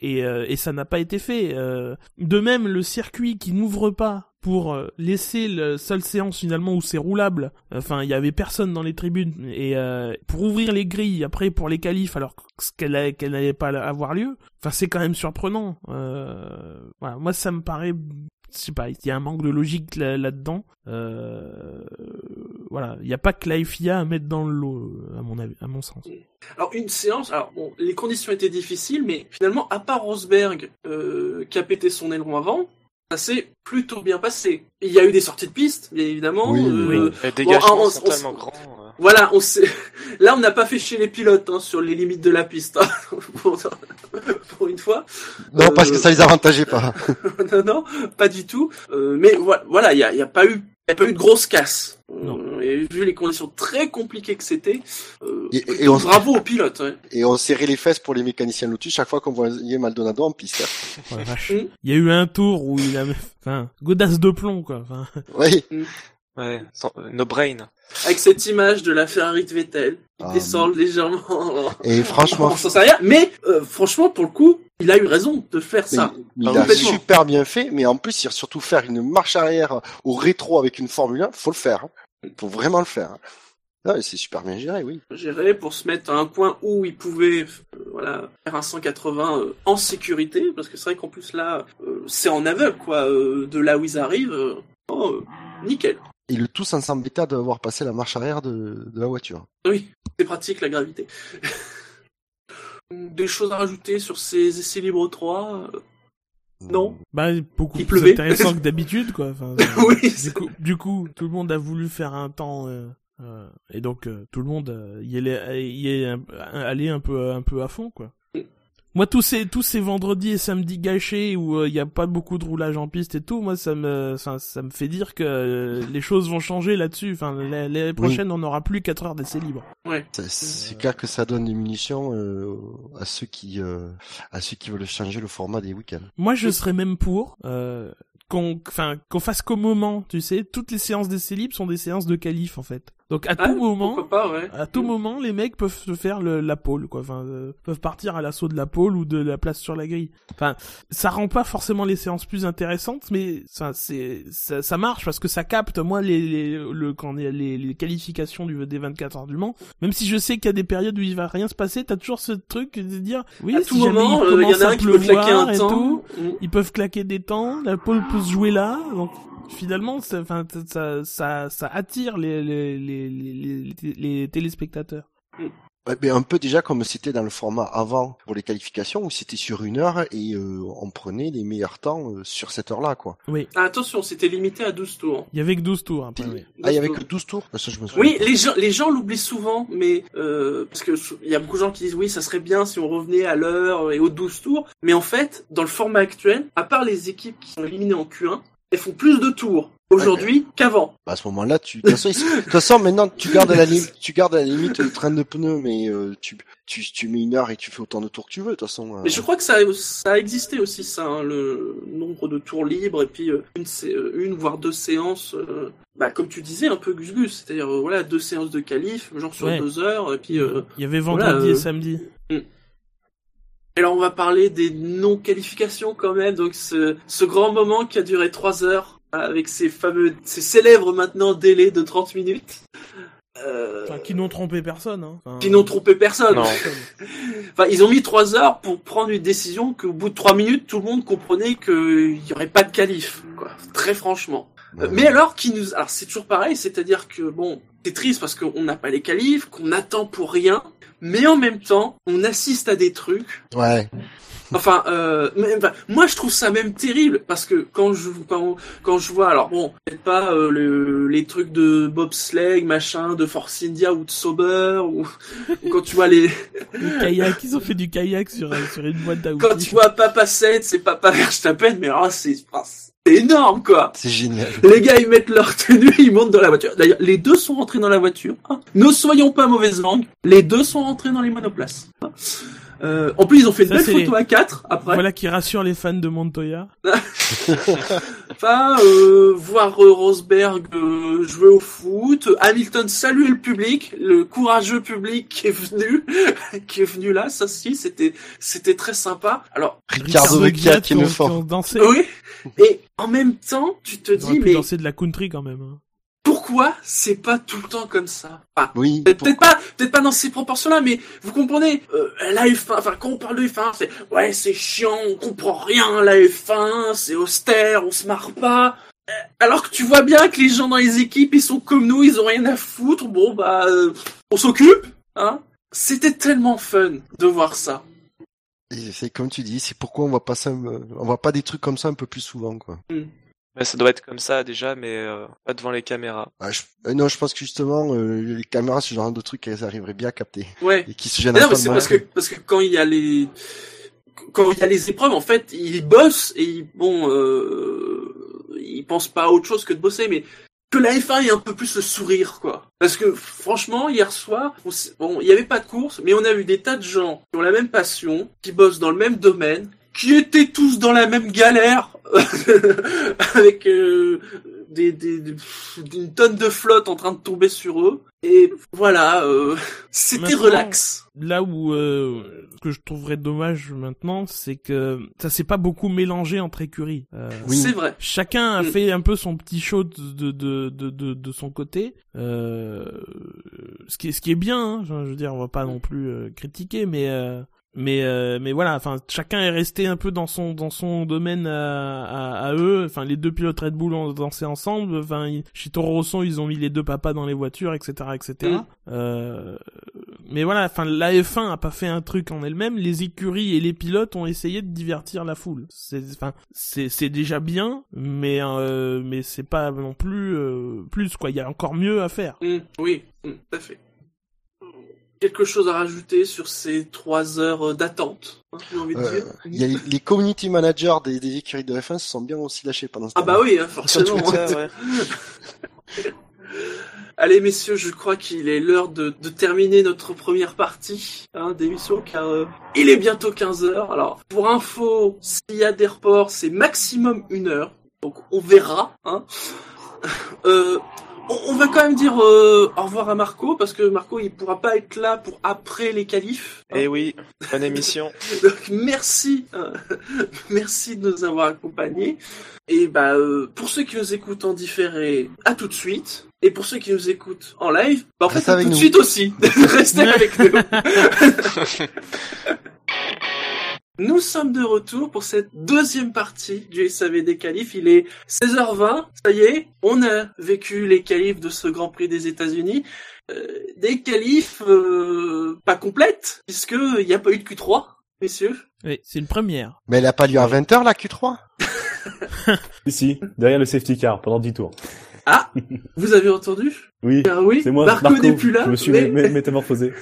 et, et ça n'a pas été fait. de même, le circuit qui n'ouvre pas pour euh, laisser la seule séance finalement où c'est roulable. Enfin, il y avait personne dans les tribunes et euh, pour ouvrir les grilles après pour les qualifs alors qu'elle n'allait pas avoir lieu. Enfin, c'est quand même surprenant. Euh, moi ça me paraît je sais pas, il y a un manque de logique là-dedans. voilà, il n'y a pas que la FIA à mettre dans le lot, à mon à mon sens. Alors une séance, alors bon, les conditions étaient difficiles, mais finalement, à part Rosberg qui a pété son aileron avant, s'est plutôt bien passé. Il y a eu des sorties de piste, bien évidemment. Oui, euh, Les dégagements Bon, on- sont on- tellement grands. euh. Voilà, on sait. Là, on n'a pas fait chez les pilotes hein, sur les limites de la piste. hein, pour... pour une fois. Non, parce que Euh, ça les avantageait pas. non, non, pas du tout. Euh, mais voilà, il y a, il y a pas eu, il y a pas eu de grosse casse. Non. Euh, et vu les conditions très compliquées que c'était, euh, Et, et on, bravo aux pilotes. ouais. et on serrait les fesses pour les mécaniciens Lotus chaque fois qu'on voyait Maldonado en piste. hein. Oh la vache. Mm. Il y a eu un tour où il a, enfin, godasse de plomb, quoi. Enfin, Oui. Ouais, sans- euh, no brain. Avec cette image de la Ferrari de Vettel qui Ah, descend légèrement. Et franchement, On rien. Mais euh, franchement, pour le coup, il a eu raison de faire Mais ça. il Ah, a super bien fait, mais en plus, il a surtout faire une marche arrière au rétro avec une Formule 1, faut le faire. Hein. Faut vraiment le faire. hein. Non, c'est super bien géré, oui. Géré pour se mettre à un coin où il pouvait, euh, voilà, faire un 180 euh, en sécurité, parce que c'est vrai qu'en plus là, euh, c'est en aveugle, quoi. de là où ils arrivent, oh, nickel. Et le tout sans s'embêter d'avoir passé la marche arrière de, de la voiture. Oui, c'est pratique la gravité. Des choses à rajouter sur ces essais libres 3 euh, Non? bah, beaucoup Il plus pleuvait. intéressant que d'habitude, quoi. Enfin, Oui, du coup, du coup, tout le monde a voulu faire un temps, euh, euh, et donc euh, tout le monde euh, y est, y est un- allé un peu, un peu à fond, quoi. Moi, tous ces, tous ces vendredis et samedis gâchés où il n'y a pas beaucoup de roulage en piste et tout, moi, ça me, ça, ça me fait dire que euh, les choses vont changer là-dessus. Enfin, l'année prochaine, on n'aura plus 4 heures d'essai libre. ouais. C'est- C'est clair que ça donne des munitions euh, à ceux qui euh, à ceux qui veulent changer le format des week-ends. Moi, je serais même pour euh, qu'on, enfin, qu'on fasse qu'au moment, tu sais, toutes les séances d'essai libre sont des séances de qualif en fait. Donc à Ah, tout moment, Pourquoi pas, ouais. à tout moment, les mecs peuvent se faire le, la pole, quoi. Enfin, euh, peuvent partir à l'assaut de la pole ou de la place sur la grille. Enfin, ça rend pas forcément les séances plus intéressantes, mais ça, c'est, ça, ça marche parce que ça capte, moi, les, les, le, quand les, les, les qualifications du, des 24 heures du Mans. Même si je sais qu'il y a des périodes où il va rien se passer, t'as toujours ce truc de dire, oui, à tout moment, il euh, y en a un qui peut claquer un et temps. tout, Mm. ils peuvent claquer des temps, la pole peut se jouer là, donc finalement, ça, enfin, ça, ça, ça attire les, les, les, les, les, les téléspectateurs. Ouais, mais un peu déjà comme c'était dans le format avant pour les qualifications où c'était sur une heure et euh, on prenait les meilleurs temps euh, sur cette heure-là quoi. Oui, Ah, attention, c'était limité à 12 tours. il y avait que 12 tours après. oui. Ah, il y avait 12 que tours. 12 tours Parce que je me souviens. Oui, les gens, les gens l'oublient souvent, mais euh, parce que il y a beaucoup de gens qui disent oui, ça serait bien si on revenait à l'heure et aux 12 tours. Mais en fait, dans le format actuel, à part les équipes qui sont éliminées en Q1, elles font plus de tours aujourd'hui qu'avant. Bah, à ce moment-là, tu, de toute façon, ils- de toute façon, maintenant, tu gardes à la limite, tu gardes à la limite le train de pneus, mais euh, tu, tu, tu mets une heure et tu fais autant de tours que tu veux, de toute façon. euh. Mais je crois que ça, ça a existé aussi ça, hein, le nombre de tours libres et puis euh, une, sé- euh, une voire deux séances. euh, bah comme tu disais, un peu Gus Gus, c'est-à-dire euh, voilà deux séances de qualif, genre sur Ouais. deux heures et puis. euh, Il y avait vendredi voilà, euh, et samedi. Et alors on va parler des non-qualifications quand même, donc ce, ce grand moment qui a duré 3 heures, avec ces fameux, ces célèbres maintenant délais de 30 minutes, euh, Enfin, qui n'ont trompé personne. Hein. Enfin, qui n'ont trompé personne. Non. Enfin, ils ont mis 3 heures pour prendre une décision qu'au bout de 3 minutes, tout le monde comprenait qu'il n'y aurait pas de qualif, quoi. Très franchement. Euh, Mais alors, qui nous, alors c'est toujours pareil, c'est-à-dire que bon, c'est triste parce qu'on n'a pas les qualifs, qu'on attend pour rien, mais en même temps, on assiste à des trucs Ouais. Enfin, euh, mais, enfin, moi je trouve ça même terrible parce que quand je quand, quand je vois, alors bon, peut-être pas euh, le, les trucs de bobsleigh, machin, de Force India ou de Sauber ou, ou quand tu vois les Le kayak, ils ont fait du kayak sur, euh, sur une boîte d'outils. quand tu vois Papa 7, c'est Papa Verstappen, mais alors là, c'est ah, c'est énorme quoi. C'est génial. Les gars ils mettent leur tenue, ils montent dans la voiture. D'ailleurs, les deux sont rentrés dans la voiture. hein. Ne soyons pas mauvaise langue, les deux sont rentrés dans les monoplaces. Euh, en plus, ils ont fait une Ça, belle c'est photo les- à 4 après. Voilà qui rassure les fans de Montoya. Enfin, euh, voir euh, Rosberg euh, jouer au foot, Hamilton saluer le public, le courageux public qui est venu, qui est venu là, ça aussi, c'était, c'était très sympa. Alors, Ricardo Vecchia qui qui fort. oui, et en même temps, tu te dis, mais danser de la country quand même. hein. Pourquoi c'est pas tout le temps comme ça? Enfin, Oui. Peut- Peut-être pas, peut-être pas dans ces proportions-là, mais vous comprenez, euh, la F1, enfin quand on parle de F1, c'est ouais c'est chiant, on comprend rien, la F1, c'est austère, on se marre pas. alors que tu vois bien que les gens dans les équipes, ils sont comme nous, ils ont rien à foutre. Bon bah, euh, on s'occupe, hein. C'était tellement fun de voir ça. c'est comme tu dis, c'est pourquoi on voit pas ça, on voit pas des trucs comme ça un peu plus souvent, quoi. Mm. Bah, ça doit être comme ça déjà, mais euh, pas devant les caméras. Ah, euh, non, je pense que justement, les caméras, ce genre de trucs, elles arriveraient bien à capter. Ouais. Et qui se gênent c'est parce que parce que quand il y a les quand il y a les épreuves, en fait, ils bossent et bon, euh, ils pensent pas à autre chose que de bosser, mais que la F1 ait un peu plus le sourire, quoi. Parce que franchement, hier soir, bon, il y avait pas de course, mais on a vu des tas de gens qui ont la même passion, qui bossent dans le même domaine, qui étaient tous dans la même galère, avec euh, des, des, une tonne de flotte en train de tomber sur eux. Et voilà, euh, c'était relax. Là où euh, ce que je trouverais dommage maintenant, c'est que ça s'est pas beaucoup mélangé entre écuries. Euh, oui. C'est vrai. Chacun a mm. fait un peu son petit show de de de de, de son côté. Euh, ce qui est ce qui est bien. Hein, je veux dire, on va pas non plus euh, critiquer, mais mais euh, mais voilà enfin chacun est resté un peu dans son dans son domaine à, à, à eux. Enfin les deux pilotes Red Bull ont dansé ensemble. Enfin chez Toro Rosso ils ont mis les deux papas dans les voitures etc etc mm. euh, mais voilà enfin la F1 a pas fait un truc en elle-même. Les écuries et les pilotes ont essayé de divertir la foule. C'est enfin c'est c'est déjà bien mais euh, mais c'est pas non plus euh, plus quoi. Il y a encore mieux à faire. Mm. oui. Mm, tout à fait quelque chose à rajouter sur ces trois heures d'attente hein, euh, y a les community managers des, écuries de F1 se sont bien aussi lâchés pendant ce temps. Ah bah oui, hein, forcément. Allez messieurs, je crois qu'il est l'heure de, terminer notre première partie hein, d'émission car euh, il est bientôt 15 heures. Alors pour info, s'il y a des reports, c'est maximum une heure. Donc on verra. Hein. Euh, on va quand même dire euh, au revoir à Marco parce que Marco il pourra pas être là pour après les qualifs. Eh oui, bonne émission. Donc merci, euh, merci de nous avoir accompagnés. Et bah euh, pour ceux qui nous écoutent en différé, à tout de suite. Et pour ceux qui nous écoutent en live, bah en fait à tout de suite aussi. Restez avec nous. Nous sommes de retour pour cette deuxième partie du SAV des qualifs. Il est 16h20. Ça y est, on a vécu les qualifs de ce Grand Prix des États-Unis. Euh, des qualifs euh, pas complètes, puisqu'il n'y a pas eu de Q3, messieurs. Oui, c'est une première. Mais elle n'a pas lieu à 20h, la Q3 Si, derrière le safety car, pendant 10 tours. Ah, vous avez entendu Oui, ah oui. c'est moi. Marco, n'est plus là. Je me suis métamorphosé.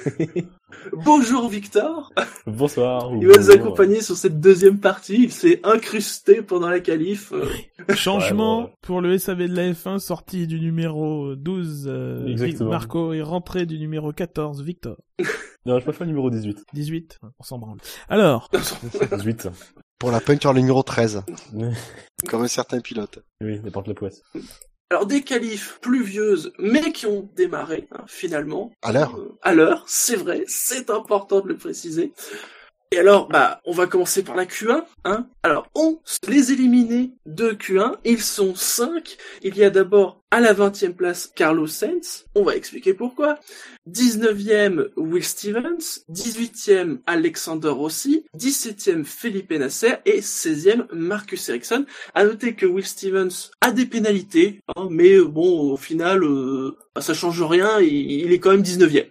Bonjour Victor. Bonsoir. Il va nous accompagner sur cette deuxième partie. Il s'est incrusté pendant la qualif. Euh. Changement pour le SAV de la F1, sortie du numéro 12, euh, Marco, est rentré du numéro 14, Victor. non, je préfère le numéro 18. 18 On s'en branle. Alors. 18. Pour la peinture, le numéro 13. Comme un certain pilote. Oui, n'importe la poisse. Alors des qualifs pluvieuses, mais qui ont démarré hein, finalement. À l'heure. Euh, à l'heure, c'est vrai, c'est important de le préciser. Et alors, bah, on va commencer par la Q1. Hein. Alors, on les éliminés de Q1. Ils sont 5. Il y a d'abord à la 20e place Carlos Sainz. On va expliquer pourquoi. 19e Will Stevens. 18e Alexander Rossi. 17e Felipe Nasser. Et 16e Marcus Ericsson. À noter que Will Stevens a des pénalités. Hein, mais bon, au final, euh, bah, ça change rien. Il, est quand même 19e.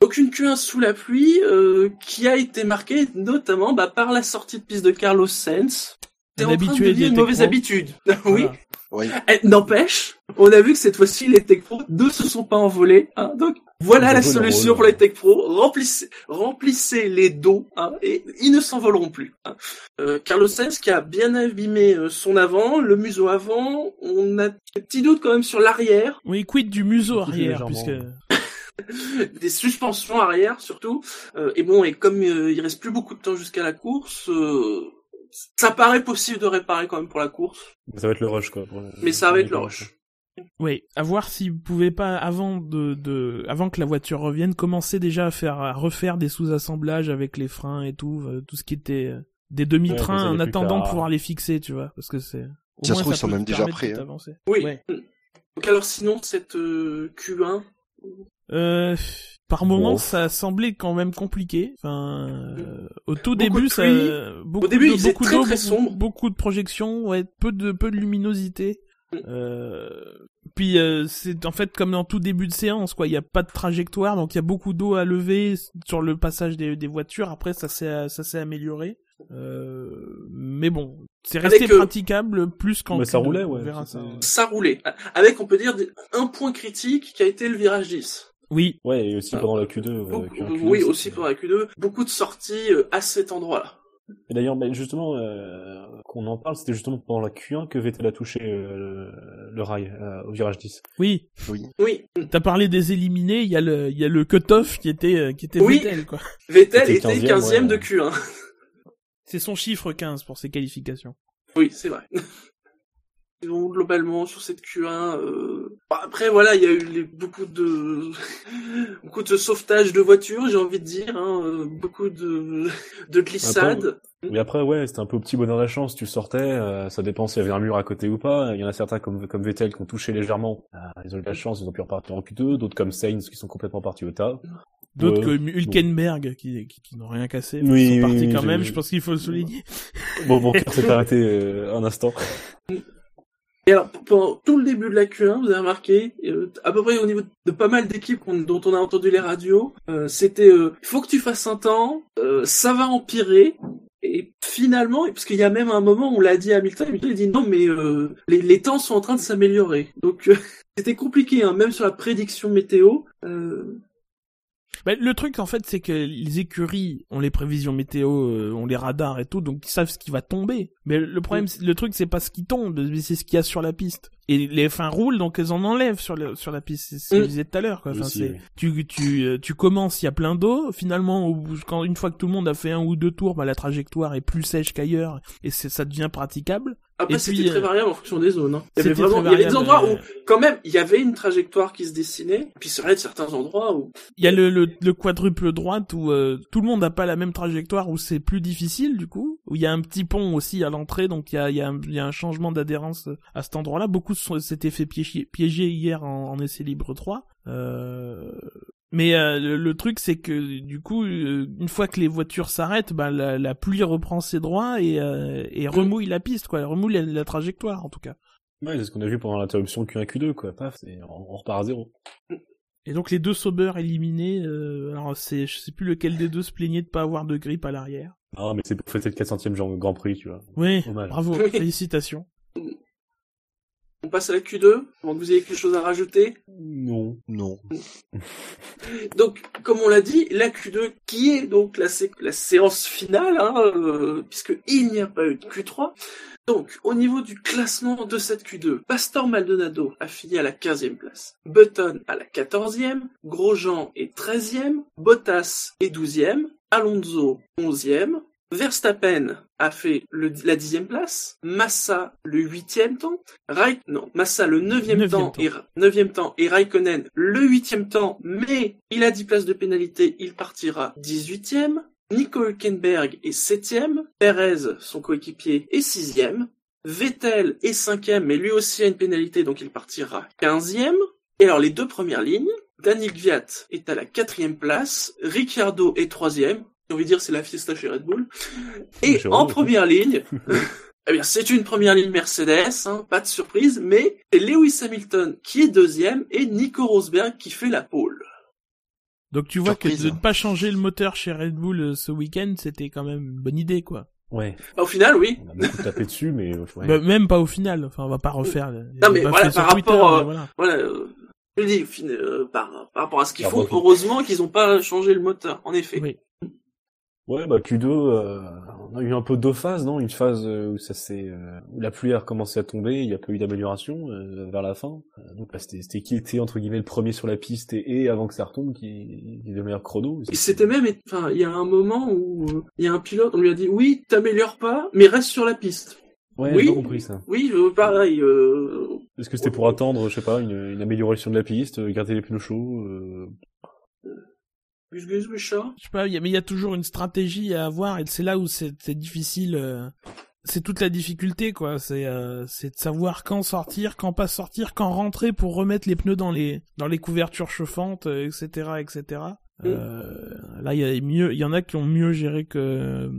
Aucune Q1 sous la pluie euh, qui a été marquée notamment bah, par la sortie de piste de Carlos Sainz. C'est en train de une mauvaise habitude. oui. oui. Eh, n'empêche, on a vu que cette fois-ci les Tech Pro ne se sont pas envolés. Hein, donc voilà la solution pour les Tech Pro. Remplissez, remplissez les dos hein, et ils ne s'envoleront plus. Hein. Euh, Carlos Sainz qui a bien abîmé euh, son avant, le museau avant. On a des petits doutes quand même sur l'arrière. Oui, quid du museau arrière puisque. des suspensions arrière surtout. Euh, et bon, et comme euh, il reste plus beaucoup de temps jusqu'à la course, euh, ça paraît possible de réparer quand même pour la course. Ça va être le rush quoi. Mais ça va être le rush. Oui, à voir s'ils pouvaient pas avant de, de avant que la voiture revienne commencer déjà à faire à refaire des sous-assemblages avec les freins et tout, tout ce qui était des demi-trains en attendant de pouvoir les fixer, tu vois, parce que c'est ça se trouve, ils sont même déjà prêts. Hein. Oui. Donc alors sinon cette Q1, euh, Par moments, Bon. ça semblait quand même compliqué. Enfin, euh, au tout Beaucoup début, ça, beaucoup Au début, de, beaucoup très, d'eau, très beaucoup- sombre. beaucoup de projections, ouais, peu de peu de luminosité. Mm. Euh, puis euh, c'est en fait comme dans tout début de séance, quoi. Il y a pas de trajectoire, donc il y a beaucoup d'eau à lever sur le passage des, des voitures. Après, ça s'est ça s'est amélioré. Euh, mais bon, c'est resté Avec, euh, praticable plus qu'en Mais ça Q2, roulait, ouais, ça. Ça roulait. Avec, on peut dire, un point critique qui a été le virage 10. Oui, Ouais, et aussi Ah. pendant la Q2. euh, Beaucoup- Q1, Q2, oui, aussi pour la Q2. Beaucoup de sorties euh, à cet endroit-là. Et d'ailleurs, ben, justement, euh, qu'on en parle, c'était justement pendant la Q1 que Vettel a touché euh, le, le rail euh, au virage 10. oui. Oui, T'as parlé des éliminés, il y a le il y a le cut-off qui était euh, qui était Oui. Vettel, quoi. Vettel était 15e, 15e de ouais. Q1. C'est son chiffre 15 pour ses qualifications. Oui, c'est vrai. Donc, globalement, sur cette Q1, euh... bon, après, voilà, il y a eu les- beaucoup de, beaucoup de sauvetage de voitures, j'ai envie de dire, hein, euh, beaucoup de, de glissades. Mais après, ouais, c'était un peu au petit bonheur de la chance. Tu sortais, euh, ça dépend s'il y avait un mur à côté ou pas. Il y en a certains comme, comme Vettel qui ont touché légèrement. Ils ont eu de la chance, ils ont pu repartir en Q2. D'autres comme Sainz qui sont complètement partis au tas. D'autres comme Hülkenberg qui, qui, qui n'ont rien cassé, Oui, ils sont oui, partis oui, quand même, je pense qu'il faut le souligner. Bon, bon, on s'est arrêté euh, un instant. Et alors, pendant tout le début de la Q1, vous avez remarqué, euh, à peu près au niveau de pas mal d'équipes dont on a entendu les radios, euh, c'était euh, faut que tu fasses un temps, euh, ça va empirer. Et finalement, parce qu'il y a même un moment où on l'a dit à Hamilton, Hamilton a dit non mais euh, les, les temps sont en train de s'améliorer. Donc euh, c'était compliqué, hein, même sur la prédiction météo. Euh, Bah, le truc en fait c'est que les écuries ont les prévisions météo, euh, ont les radars et tout, donc ils savent ce qui va tomber. Mais le problème, le truc c'est pas ce qui tombe, mais c'est ce qu'il y a sur la piste. Et les fins roulent, donc elles en enlèvent sur, le, sur la piste. C'est ce que Mm. je disais tout à l'heure. Quoi. Enfin, oui. tu, tu, euh, tu commences, il y a plein d'eau. Finalement, quand une fois que tout le monde a fait un ou deux tours, bah, la trajectoire est plus sèche qu'ailleurs et ça devient praticable. Après Et c'était puis, très euh, variable en fonction des zones. Hein. Il y avait vraiment, il y avait des endroits où quand même il y avait une trajectoire qui se dessinait. Puis c'est vrai de certains endroits où Il y a le, le, le quadruple droite où euh, tout le monde n'a pas la même trajectoire, où c'est plus difficile du coup, où il y a un petit pont aussi à l'entrée, donc il y a, il y, a un- il y a un changement d'adhérence euh, à cet endroit-là. Beaucoup s'étaient fait piéger, piéger hier en, en essai libre 3. Euh... Mais euh, le, le truc c'est que du coup, euh, une fois que les voitures s'arrêtent, bah, la, la pluie reprend ses droits et, euh, et remouille la piste, quoi, elle remouille la, la trajectoire en tout cas. Ouais, c'est ce qu'on a vu pendant l'interruption Q1 Q2, quoi. Paf, c'est- on, on repart à zéro. Et donc les deux sauveurs éliminés, alors c'est, je sais plus lequel des deux se plaignait de pas avoir de grippe à l'arrière. Ah, mais c'est pour fêter le 400e genre Grand Prix, tu vois. Oui, bravo, félicitations. On passe à la Q2. Avant que vous ayez quelque chose à rajouter. Non. Non. Donc, comme on l'a dit, la Q2, qui est donc la, sé- la séance finale, hein, euh, puisque il n'y a pas eu de Q3. Donc, au niveau du classement de cette Q2, Pastor Maldonado a fini à la 15e place, Button à la 14e, Grosjean est 13e, Bottas est 12e, Alonso 11e, Verstappen a fait le, la 10e place, Massa le 8e temps, Raik- non, Massa le 9e Neuvième temps, temps. et 9e temps et Raikkonen le 8e temps, mais il a 10 places de pénalité, il partira 18e. Nico Hülkenberg est 7e, Perez, son coéquipier, est 6e, Vettel est 5e, mais lui aussi a une pénalité, donc il partira 15e. Et alors les deux premières lignes, Daniel Gviat est à la quatrième place, Ricciardo est troisième, j'ai envie de dire c'est la fiesta chez Red Bull. Et en première ligne, eh bien c'est une première ligne Mercedes, hein, pas de surprise, mais c'est Lewis Hamilton qui est deuxième et Nico Rosberg qui fait la pole. Donc tu vois Surprise. que de ne pas changer le moteur chez Red Bull euh, ce week-end, c'était quand même une bonne idée, quoi. Ouais. Bah, au final, oui. On a beaucoup tapé dessus, mais euh, ouais. Bah, même pas au final. Enfin, on va pas refaire. Non, mais voilà, par Twitter, rapport, mais euh, voilà. Voilà, euh, je le dis, euh, par, par rapport à ce qu'ils font, bon, heureusement qu'ils n'ont pas changé le moteur, en effet. Oui. Ouais, bah Q2, euh, on a eu un peu deux phases, non? Une phase euh, où ça s'est, euh, où la pluie a recommencé à tomber, il y a pas eu d'amélioration euh, vers la fin. Euh, donc bah, c'était, c'était qui était entre guillemets le premier sur la piste et, et avant que ça retombe qui, qui est le meilleur chrono. Et c'était même, enfin, il y a un moment où euh, il y a un pilote, on lui a dit, oui, t'améliores pas, mais reste sur la piste. Ouais, oui. j'ai compris ça. Oui, pareil, euh, Est-ce que c'était pour attendre, je sais pas, une, une amélioration de la piste, garder les pneus chauds euh... Je sais pas, mais il y a toujours une stratégie à avoir et c'est là où c'est difficile. euh, c'est toute la difficulté quoi. C'est euh, de savoir quand sortir, quand pas sortir, quand rentrer pour remettre les pneus dans les dans les couvertures chauffantes, etc., euh, etc. Euh, là, il y a mieux, il y en a qui ont mieux géré que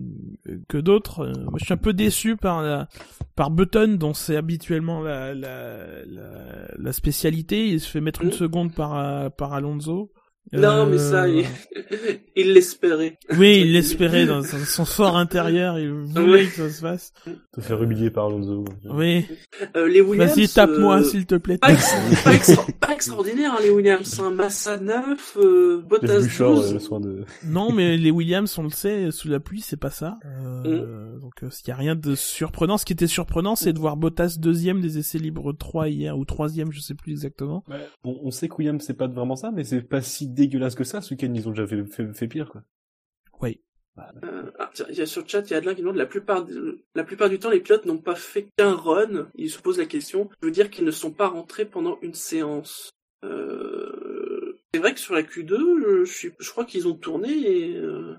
que d'autres. Euh, moi, je suis un peu déçu par la, par Button, dont c'est habituellement la, la, la, la, spécialité. Il se fait mettre une seconde par par Alonso. Non, mais ça, euh, il l'espérait. oui, il l'espérait dans son fort intérieur, il voulait que ça se fasse. Te faire humilier par Alonso. Oui. Euh, les Williams. Vas-y, tape-moi, euh, s'il te plaît. Pas, extraordinaire, hein, les Williams. Un Massa 9, euh, Bottas 12. le soin de... Non, mais les Williams, on le sait, sous la pluie, c'est pas ça. Euh, mm. Donc, il y a rien de surprenant. Ce qui était surprenant, c'est de voir Bottas deuxième des essais libres 3 hier, ou troisième, je sais plus exactement. Bon, on sait que Williams, c'est pas vraiment ça, mais c'est pas si dégueulasse que ça. Ce week-end, ils ont déjà fait, fait, pire, quoi. Oui. Euh, ah, il y a sur le chat, il y a Adelin qui demande la plupart, la plupart du temps, les pilotes n'ont pas fait qu'un run. Il se pose la question, je veux dire qu'ils ne sont pas rentrés pendant une séance. Euh... C'est vrai que sur la Q2, je, je crois qu'ils ont tourné et. Euh...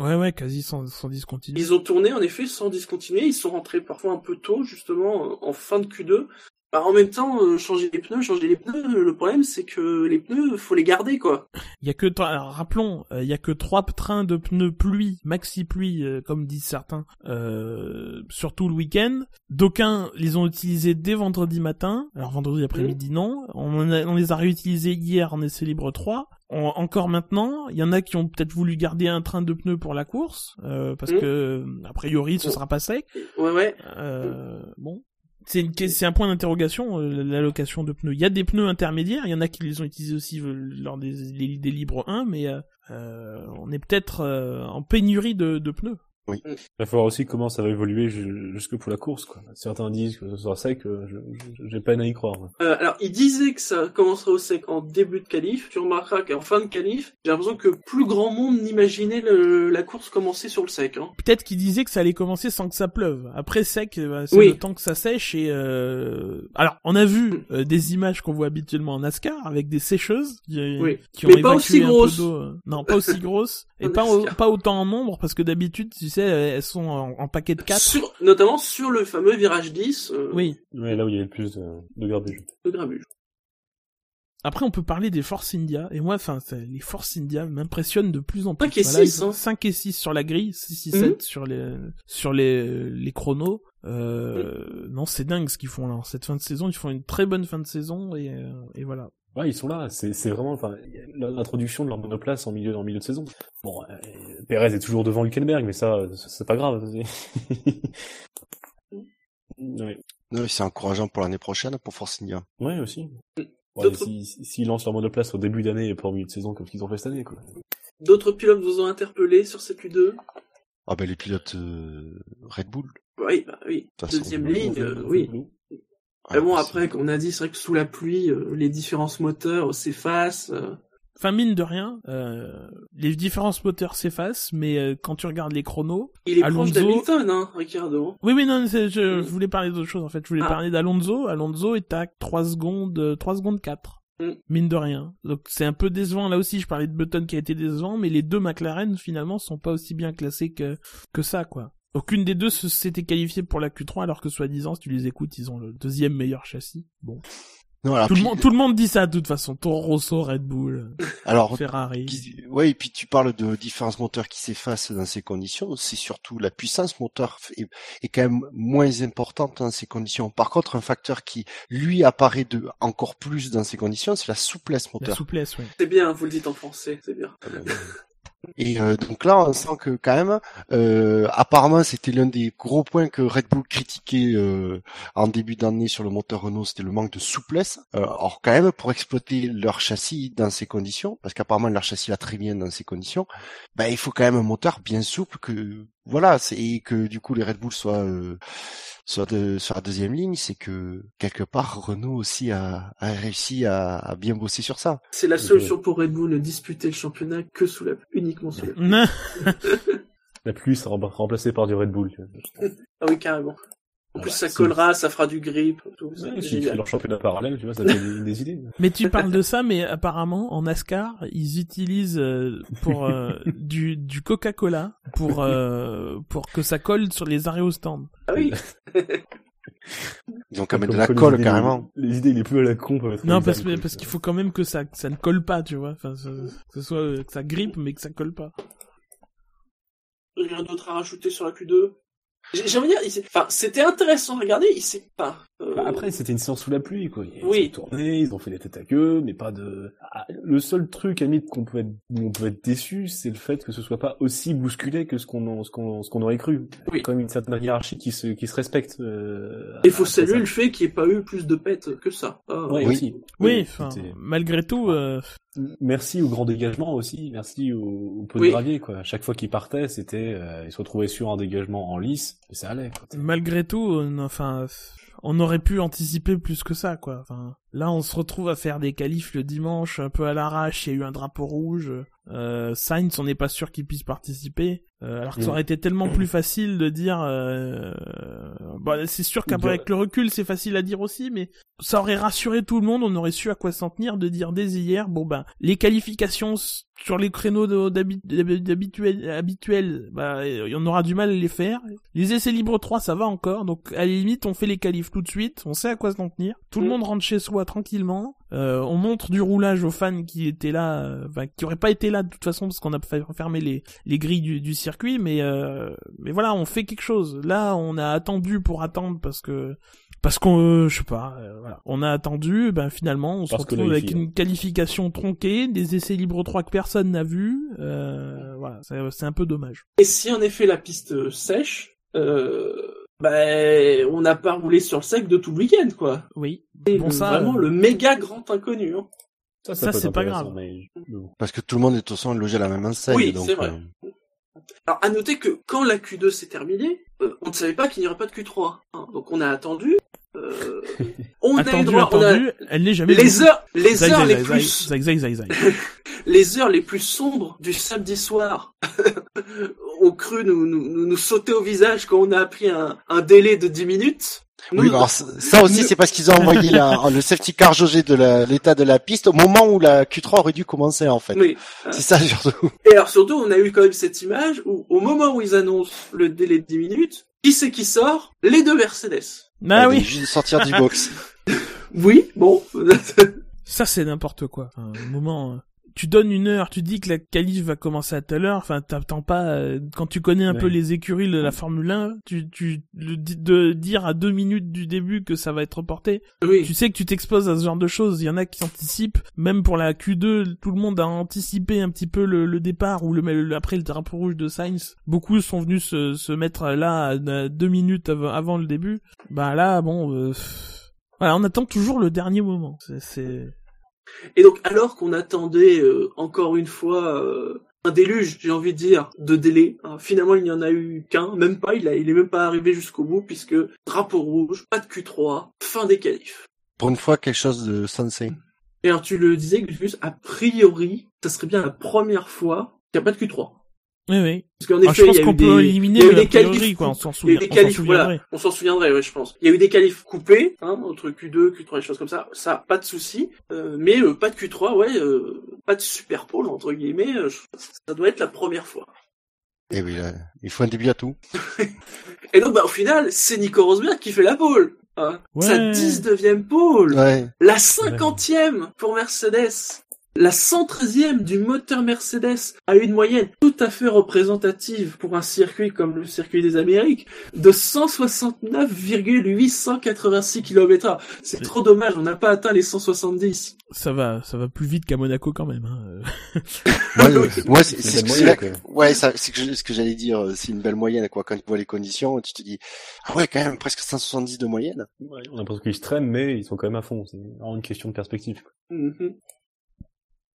Ouais, ouais, quasi sans, sans discontinuer. Ils ont tourné, en effet, sans discontinuer. Ils sont rentrés parfois un peu tôt, justement, en fin de Q2. Bah, en même temps, euh, changer les pneus, changer les pneus, le problème c'est que les pneus, faut les garder quoi. Il y a que alors, rappelons, euh, il y a que trois trains de pneus pluie, maxi pluie, euh, comme disent certains, euh, surtout le week-end. D'aucuns les ont utilisés dès vendredi matin, alors vendredi après-midi mmh. non. On, on, les a réutilisés hier en essai libre 3 encore maintenant, il y en a qui ont peut-être voulu garder un train de pneus pour la course, euh, parce mmh. que a priori ce sera pas sec. Ouais ouais. Euh, bon, c'est un point d'interrogation euh, l'allocation de pneus. Il y a des pneus intermédiaires, il y en a qui les ont utilisés aussi euh, lors des, des, libres 1, mais euh, on est peut-être en pénurie de pneus. Oui. Mm. Il va falloir aussi comment ça va évoluer jusque pour la course. Quoi. Certains disent que ce sera sec, j'ai peine à y croire. Euh, alors, il disait que ça commencerait au sec en début de qualif. Tu remarqueras qu'en fin de qualif, j'ai l'impression que plus grand monde n'imaginait la course commencer sur le sec. Hein. Peut-être qu'il disait que ça allait commencer sans que ça pleuve. Après sec, bah, c'est le temps que ça sèche. Et euh... alors, on a vu mm. euh, des images qu'on voit habituellement en NASCAR avec des sécheuses qui, oui. qui ont Mais pas aussi grosses. Non, pas aussi grosses et pas, pas autant en nombre parce que d'habitude, tu sais, elles sont en, paquet de 4. Sur, notamment sur le fameux virage 10. Euh, oui. Oui, là où il y a le plus de, de grabuge. De grabuge. Après, on peut parler des Force India. Et moi, enfin, les Force India m'impressionnent de plus en plus. 5 et 6, hein. 5 et 6 sur la grille, 6 et 7 mhm. sur les, sur les, les chronos. Euh, Non, c'est dingue ce qu'ils font là. Cette fin de saison, ils font une très bonne fin de saison et, euh, et voilà. Ouais, ils sont là. C'est, vraiment, l'introduction de leur monoplace en milieu, en milieu de saison. Bon, euh, Perez est toujours devant Hülkenberg, mais ça, c'est pas grave. ouais. c'est encourageant pour l'année prochaine pour Force India. Ouais, aussi. Ouais, s'ils si, lancent leur monoplace au début d'année et pas au milieu de saison comme ce qu'ils ont fait cette année, quoi. D'autres pilotes vous ont interpellé sur cette Q2 Ah ben les pilotes euh, Red Bull. Oui, bah oui. Deuxième ligne, euh, oui. Mais bon, après, comme on a dit, c'est vrai que sous la pluie, euh, les différences moteurs s'effacent. Euh. Enfin, mine de rien, euh, les différences moteurs s'effacent, mais euh, quand tu regardes les chronos... Il est Alonso... proche d'Hamilton, hein, Ricardo. Oui, oui, non, je, je, mm. voulais parler d'autre chose, en fait. Je voulais ah. parler d'Alonso. Alonso est à 3 secondes, 3 secondes 4. Mm. Mine de rien. Donc c'est un peu décevant là aussi, je parlais de Button qui a été décevant, mais les deux McLaren finalement sont pas aussi bien classés que, que ça, quoi. Aucune des deux s'était qualifiée pour la Q3 alors que soi-disant, si tu les écoutes, ils ont le deuxième meilleur châssis. Bon. tout, le monde, tout le monde dit ça de toute façon. Toro Rosso, Red Bull, alors, Ferrari. ouais, et puis tu parles de différence moteur qui s'effacent dans ces conditions. C'est surtout la puissance moteur est, est, quand même moins importante dans ces conditions. Par contre, un facteur qui lui apparaît de encore plus dans ces conditions, c'est la souplesse moteur. La souplesse, oui. C'est bien, vous le dites en français, c'est bien. Et euh, donc là, on sent que quand même, euh, apparemment, c'était l'un des gros points que Red Bull critiquait euh, en début d'année sur le moteur Renault, c'était le manque de souplesse. or, quand même, pour exploiter leur châssis dans ces conditions, parce qu'apparemment leur châssis va très bien dans ces conditions, ben il faut quand même un moteur bien souple que voilà, et que du coup les Red Bull soient sur, de, sur la deuxième ligne, c'est que quelque part Renault aussi a, a réussi à, à, bien bosser sur ça. C'est la solution pour Red Bull ne disputer le championnat que sous la uniquement sous la pluie. la pluie sera remplacée par du Red Bull. ah oui carrément. En plus, ça collera, ça fera du grip. Tout, ouais, si tu fais leur championnat parallèle, tu vois, ça fait des, idées. Mais tu parles de ça, mais apparemment, en NASCAR, ils utilisent euh, pour euh, du, du Coca-Cola pour euh, pour que ça colle sur les arrêts au stand. Ah oui. Ils ont quand même de la colle carrément. Les, idées les plus à la con Non, parce, parce qu'il faut quand même que ça, ça ne colle pas, tu vois. Enfin, que ce soit que ça grippe, mais que ça colle pas. Rien d'autre à rajouter sur la Q2 j'ai envie de dire, enfin, c'était intéressant à regarder, il s'est pas. Euh... Bah après, c'était une séance sous la pluie, quoi. Ils oui. ont tourné, ils ont fait des têtes à queue, mais pas de. Ah, le seul truc à limite qu'on peut être, on peut être déçu, c'est le fait que ce soit pas aussi bousculé que ce qu'on, ce qu'on, ce qu'on aurait cru. Oui. Comme une certaine hiérarchie qui se, qui se respecte. Euh, Il faut saluer le fait qu'il n'y ait pas eu plus de pètes que ça. Ah, oui, aussi. Oui, enfin, malgré tout. Euh... Merci au grand dégagement aussi, merci au, au de gravier quoi. À chaque fois qu'il partait, c'était, euh, il se retrouvait sur un dégagement en lice et ça allait. Quoi. Malgré tout, enfin, on aurait pu anticiper plus que ça, quoi. Enfin, là, on se retrouve à faire des qualifs le dimanche, un peu à l'arrache. Il y a eu un drapeau rouge. Euh, Sainz, on n'est pas sûr qu'il puisse participer. Euh, alors que ça aurait été tellement plus facile de dire. Euh... Bah, c'est sûr qu'avec le recul, c'est facile à dire aussi, mais ça aurait rassuré tout le monde. On aurait su à quoi s'en tenir de dire dès hier. Bon ben, les qualifications sur les créneaux d'habituels, habituels, bah, on aura du mal à les faire. Les essais libres 3, ça va encore. Donc, à la limite, on fait les qualifs tout de suite. On sait à quoi s'en tenir. Tout le monde rentre chez soi tranquillement. Euh, on montre du roulage aux fans qui étaient là, euh, enfin, qui auraient pas été là de toute façon parce qu'on a fermé les, les grilles du, du circuit, mais euh, mais voilà, on fait quelque chose. Là, on a attendu pour attendre parce que parce qu'on, euh, je sais pas, euh, voilà, on a attendu, ben finalement, on se retrouve avec une qualification tronquée, des essais libres 3 que personne n'a vu, voilà, c'est un peu dommage. Et si en effet la piste sèche, ben on n'a pas roulé sur le sec de tout le week-end, quoi. Oui. C'est bon, ça, vraiment le méga grand inconnu. Hein. Ça, ça, c'est pas grave. Mais... Parce que tout le monde est toute façon logé à la même enseigne. Oui, donc, c'est vrai. Euh... Alors, à noter que quand la Q2 s'est terminée, euh, on ne savait pas qu'il n'y aurait pas de Q3. Hein. Donc, on a attendu. Euh, on attendu, a eu droit, attendu, on a... elle n'est jamais les heures, les Zai, heures zai, les zai, plus, les heures les plus sombres du samedi soir ont cru nous, nous, nous, nous sauter au visage quand on a appris un, un délai de 10 minutes. Oui, alors ça aussi, c'est parce qu'ils ont envoyé la, le safety car jaugé de la- l'état de la piste au moment où la Q3 aurait dû commencer, en fait. Oui. C'est ça, surtout. Et alors surtout, on a eu quand même cette image où, au moment où ils annoncent le délai de 10 minutes, qui c'est qui sort? Les deux Mercedes. Ah Elle oui, Juste de sortir du box. Oui, bon. ça c'est n'importe quoi. Un moment, euh, tu donnes une heure, tu dis que la qualif va commencer à telle heure. Enfin, t'attends pas. euh, quand tu connais un Ouais. peu les écuries de la Formule 1, tu, tu le de dire à deux minutes du début que ça va être reporté. oui. Tu sais que tu t'exposes à ce genre de choses. Il y en a qui anticipent. Même pour la Q2, tout le monde a anticipé un petit peu le, le départ ou le, le- après le drapeau rouge de Sainz. Beaucoup sont venus se, se mettre là à, deux minutes av- avant le début. Bah là, bon. euh, voilà, on attend toujours le dernier moment. C'est- C'est Et donc, alors qu'on attendait euh, encore une fois euh, un déluge, j'ai envie de dire, de délai, hein, finalement il n'y en a eu qu'un, même pas, il, a, il est même pas arrivé jusqu'au bout, puisque drapeau rouge, pas de Q3, fin des qualifs. Pour une fois, quelque chose de sensé. Et alors tu le disais, Gustus, a priori, ça serait bien la première fois qu'il n'y a pas de Q3. Oui, oui. Parce qu'en Ah, effet, je pense il y a qu'on eu peut des, éliminer il y a eu des quoi. On coupés. s'en il y a souvient. voilà, on s'en souviendrait, ouais, je pense. Il y a eu des qualifs coupés, hein, entre Q2, Q3, des choses comme ça, ça, pas de souci. Euh, mais euh, pas de Q3, ouais, euh, pas de super pole, entre guillemets, euh, ça doit être la première fois. Et oui, là, il faut un début à tout. Et donc, bah, au final, c'est Nico Rosberg qui fait la pole. Hein. Ouais. Sa 19e pole. Ouais. La 50e pour Mercedes. La 113e du moteur Mercedes a une moyenne tout à fait représentative pour un circuit comme le circuit des Amériques de 169,886 km/h. C'est C'est- trop dommage, on n'a pas atteint les 170. Ça va, ça va plus vite qu'à Monaco quand même. Hein. Moi, euh, moi, c'est, quoi. ouais, que ce que j'allais dire, euh, c'est une belle moyenne, quoi. Quand tu vois les conditions, tu te dis, ah ouais, quand même, presque 170 de moyenne. Ouais, on a l'impression qu'ils se traînent, mais ils sont quand même à fond. C'est vraiment une question de perspective. quoi. Mhm.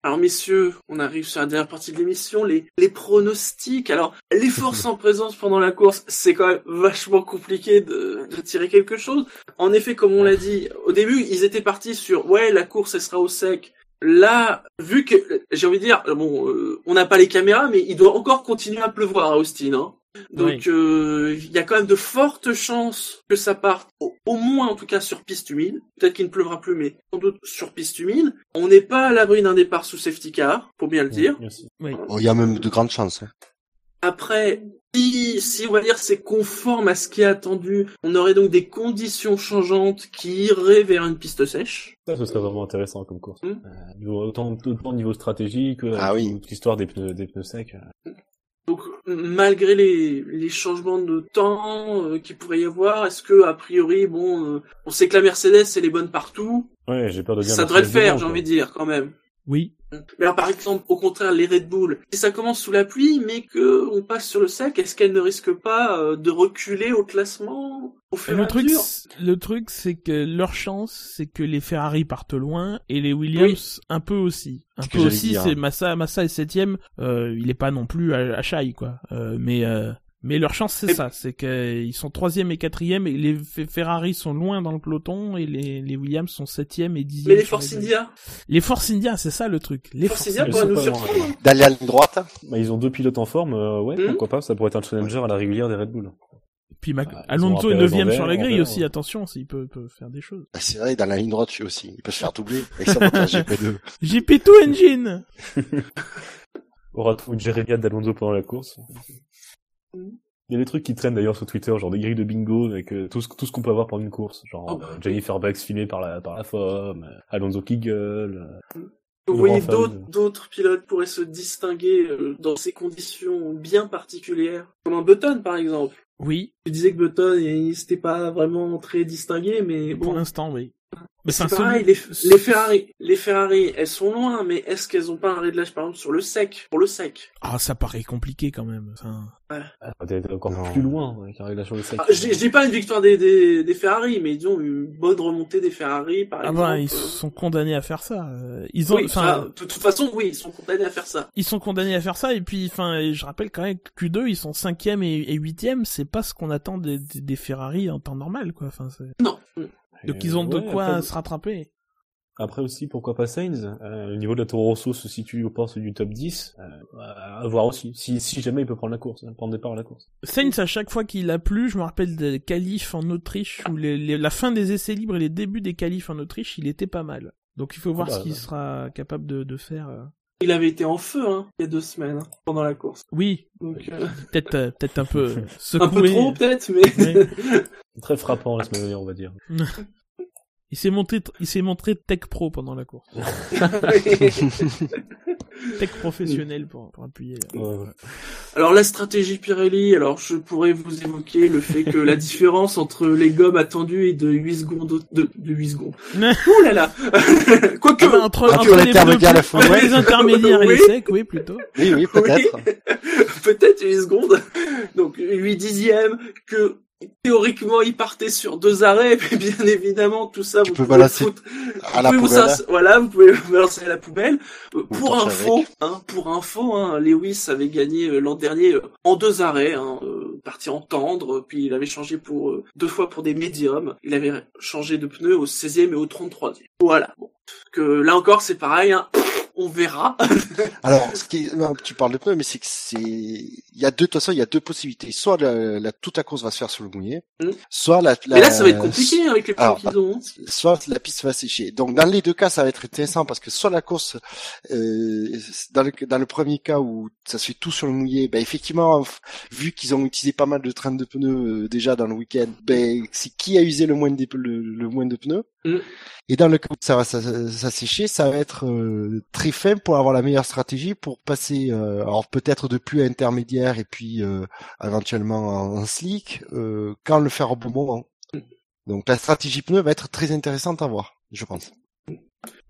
Alors messieurs, on arrive sur la dernière partie de l'émission, les, pronostics. Alors, les forces en présence pendant la course, c'est quand même vachement compliqué de, tirer quelque chose. En effet, comme on l'a dit, au début, ils étaient partis sur, ouais, la course, elle sera au sec. Là, vu que, j'ai envie de dire, bon, euh, on n'a pas les caméras, mais il doit encore continuer à pleuvoir à Austin. Hein. Donc euh, il y a quand même de fortes chances que ça parte au, moins en tout cas sur piste humide. Peut-être qu'il ne pleuvra plus, mais sans doute sur piste humide. On n'est pas à l'abri d'un départ sous safety car, pour bien le dire. Oh, il y a même de grandes chances. Hein. Après, si, si on va dire c'est conforme à ce qui est attendu, on aurait donc des conditions changeantes qui iraient vers une piste sèche. Ça, ce serait vraiment intéressant comme course. Hmm. Euh, autant, autant niveau stratégique que ah, oui. l'histoire des pneus, des pneus secs. Donc malgré les, les changements de temps euh, qu'il pourrait y avoir, est-ce que a priori bon, euh, on sait que la Mercedes elle est bonne partout. Ouais, j'ai peur de dire. Ça devrait le faire, j'ai envie de dire quand même. Oui. Mais alors par exemple, au contraire, les Red Bull, si ça commence sous la pluie, mais que on passe sur le sec, est-ce qu'elles ne risquent pas euh, de reculer au classement au fur le et truc, à Le truc, c'est que leur chance, c'est que les Ferrari partent loin et les Williams un peu aussi. Un peu aussi, c'est Massa, Massa est septième. Euh, il est pas non plus à, à Chai, quoi. Euh, mais euh, mais leur chance, c'est ça, c'est qu'ils sont troisième et quatrième, et les Ferrari sont loin dans le peloton, et les, les Williams sont septième et dixième. Mais les Force India Les Force India, c'est ça le truc. Les Force, India pourraient nous surprendre. D'aller à la droite bah, Ils ont deux pilotes en forme, euh, ouais, hmm. pourquoi pas, ça pourrait être un challenger à la régulière des Red Bull. Puis Mac... Ah, Alonso est neuvième sur la grille aussi, attention, s'il peut, peut, faire des choses. Ah, c'est vrai, dans la ligne droite aussi, il peut se faire doubler avec sa GP2. GP2 Engine Aura trouvé Jérémy d'Alonso pendant la course. Hmm. Il y a des trucs qui traînent d'ailleurs sur Twitter, genre des grilles de bingo avec euh, tout ce, tout ce qu'on peut avoir pendant une course, genre oh, bah, Jennifer Bucks filmée par la par la femme, euh, Alonso qui gueule. Euh, Vous voyez d'autres pilotes pourraient se distinguer dans ces conditions bien particulières, comme un Button par exemple. Oui. Tu disais que Button il s'était pas vraiment très distingué, mais bon. Pour l'instant, oui. Mais c'est pareil, les, les, Ferrari, les Ferrari, elles sont loin, mais est-ce qu'elles ont pas un réglage par exemple sur le sec, pour le sec? Ah, ça paraît compliqué quand même. Enfin... Ouais. Ah, peut-être encore plus loin avec un réglage sur le sec. Ah, j'ai pas une victoire des, des, des, Ferrari, mais disons une bonne remontée des Ferrari par ah exemple. Ah bah ils sont condamnés à faire ça. Ils ont, enfin, de toute façon, oui, ils sont condamnés à faire ça. Ils sont condamnés à faire ça, et puis, enfin, je rappelle quand même que Q2, ils sont cinquième et huitième, c'est pas ce qu'on attend des, des, Ferrari en temps normal, quoi. Enfin, non. Donc ils ont de quoi se rattraper. Après aussi, pourquoi pas Sainz? Euh, Le niveau de la Toro Rosso se situe au poste du top 10. Euh, à voir aussi. Si, si jamais il peut prendre la course, hein, prendre départ à la course. Sainz, à chaque fois qu'il a plu, je me rappelle des qualifs en Autriche, où les, la fin des essais libres et les débuts des qualifs en Autriche, il était pas mal. Donc il faut voir ce qu'il sera capable de, de faire. Euh. Il avait été en feu hein, il y a deux semaines hein, pendant la course. Oui. Donc euh, peut-être euh, peut-être un peu secoué. un peu trop peut-être, mais très frappant la semaine dernière, on va dire. Il s'est montré, il s'est montré tech pro pendant la course. Tech professionnel pour, pour appuyer. Alors la stratégie Pirelli, alors je pourrais vous évoquer le fait que la différence entre les gommes attendues est de 8 secondes de, de 8 secondes. Ouh là là. Quoique ah bah, entre, entre, les, entre les intermédiaires et les secs, oui plutôt. Oui oui peut-être. peut-être 8 secondes. Donc 8 dixièmes que théoriquement il partait sur deux arrêts mais bien évidemment tout ça vous pouvez balancer à la poubelle voilà vous pouvez balancer à la poubelle. Euh, pour info hein, pour info hein, Lewis avait gagné euh, l'an dernier euh, en deux arrêts hein, parti en tendre puis il avait changé pour deux fois pour des médiums. Il avait changé de pneu au 16e et au 33e voilà. Bon. que là encore c'est pareil hein on verra. Alors, ce qui tu parles de pneus, mais c'est que c'est, il y a deux, de toute façon, il y a deux possibilités. Soit la, toute la course va se faire sur le mouillé, hmm. soit la, Mais là, ça va être compliqué avec les pneus qu'ils ont. Hein. Soit la piste va sécher. Donc, dans les deux cas, ça va être intéressant parce que soit la course, euh, dans le, dans le premier cas où ça se fait tout sur le mouillé, ben, effectivement, vu qu'ils ont utilisé pas mal de trains de pneus euh, déjà dans le week-end, ben, c'est qui a usé le moins de, le, moins de pneus. Hmm. Et dans le cas où ça va ça, sécher, ça va être euh, très fin pour avoir la meilleure stratégie pour passer, euh, alors peut-être de plus intermédiaire et puis euh, éventuellement en, slick, quand le faire au bon moment. Donc la stratégie pneu va être très intéressante à voir, je pense.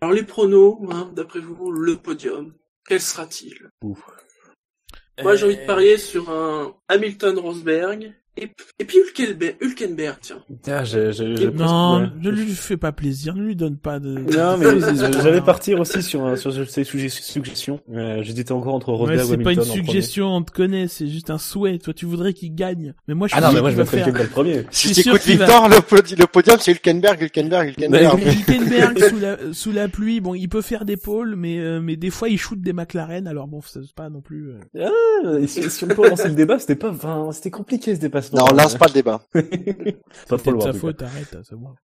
Alors les pronos, hein, d'après vous, le podium, quel sera-t-il? Moi j'ai envie de parier sur un Hamilton Rosberg Et, et puis Hülkenberg, Hülkenberg tiens. Ah, j'ai, j'ai, j'ai non, presque... ne lui fais pas plaisir, ne lui donne pas de... Non, mais j'allais partir aussi sur, sur ces suggestions. Euh, j'hésitais encore entre Rosberg ouais. C'est pas une suggestion, on te connaît, c'est juste un souhait. Toi, tu voudrais qu'il gagne. Mais moi, je Ah non, mais moi, je mettrais Hülkenberg premier. Si tu écoutes Victor, le, podium, c'est Hülkenberg, Hülkenberg, Hülkenberg. Hülkenberg, sous la, sous la pluie, bon, il peut faire des pôles, mais, euh, mais des fois, il shoot des McLaren, alors bon, c'est pas non plus... Euh... Ah, si, si on peut lancer le débat, c'était pas, enfin, c'était compliqué ce dépassement. Non, on lance pas le débat. pas faute, arrête, c'est bon.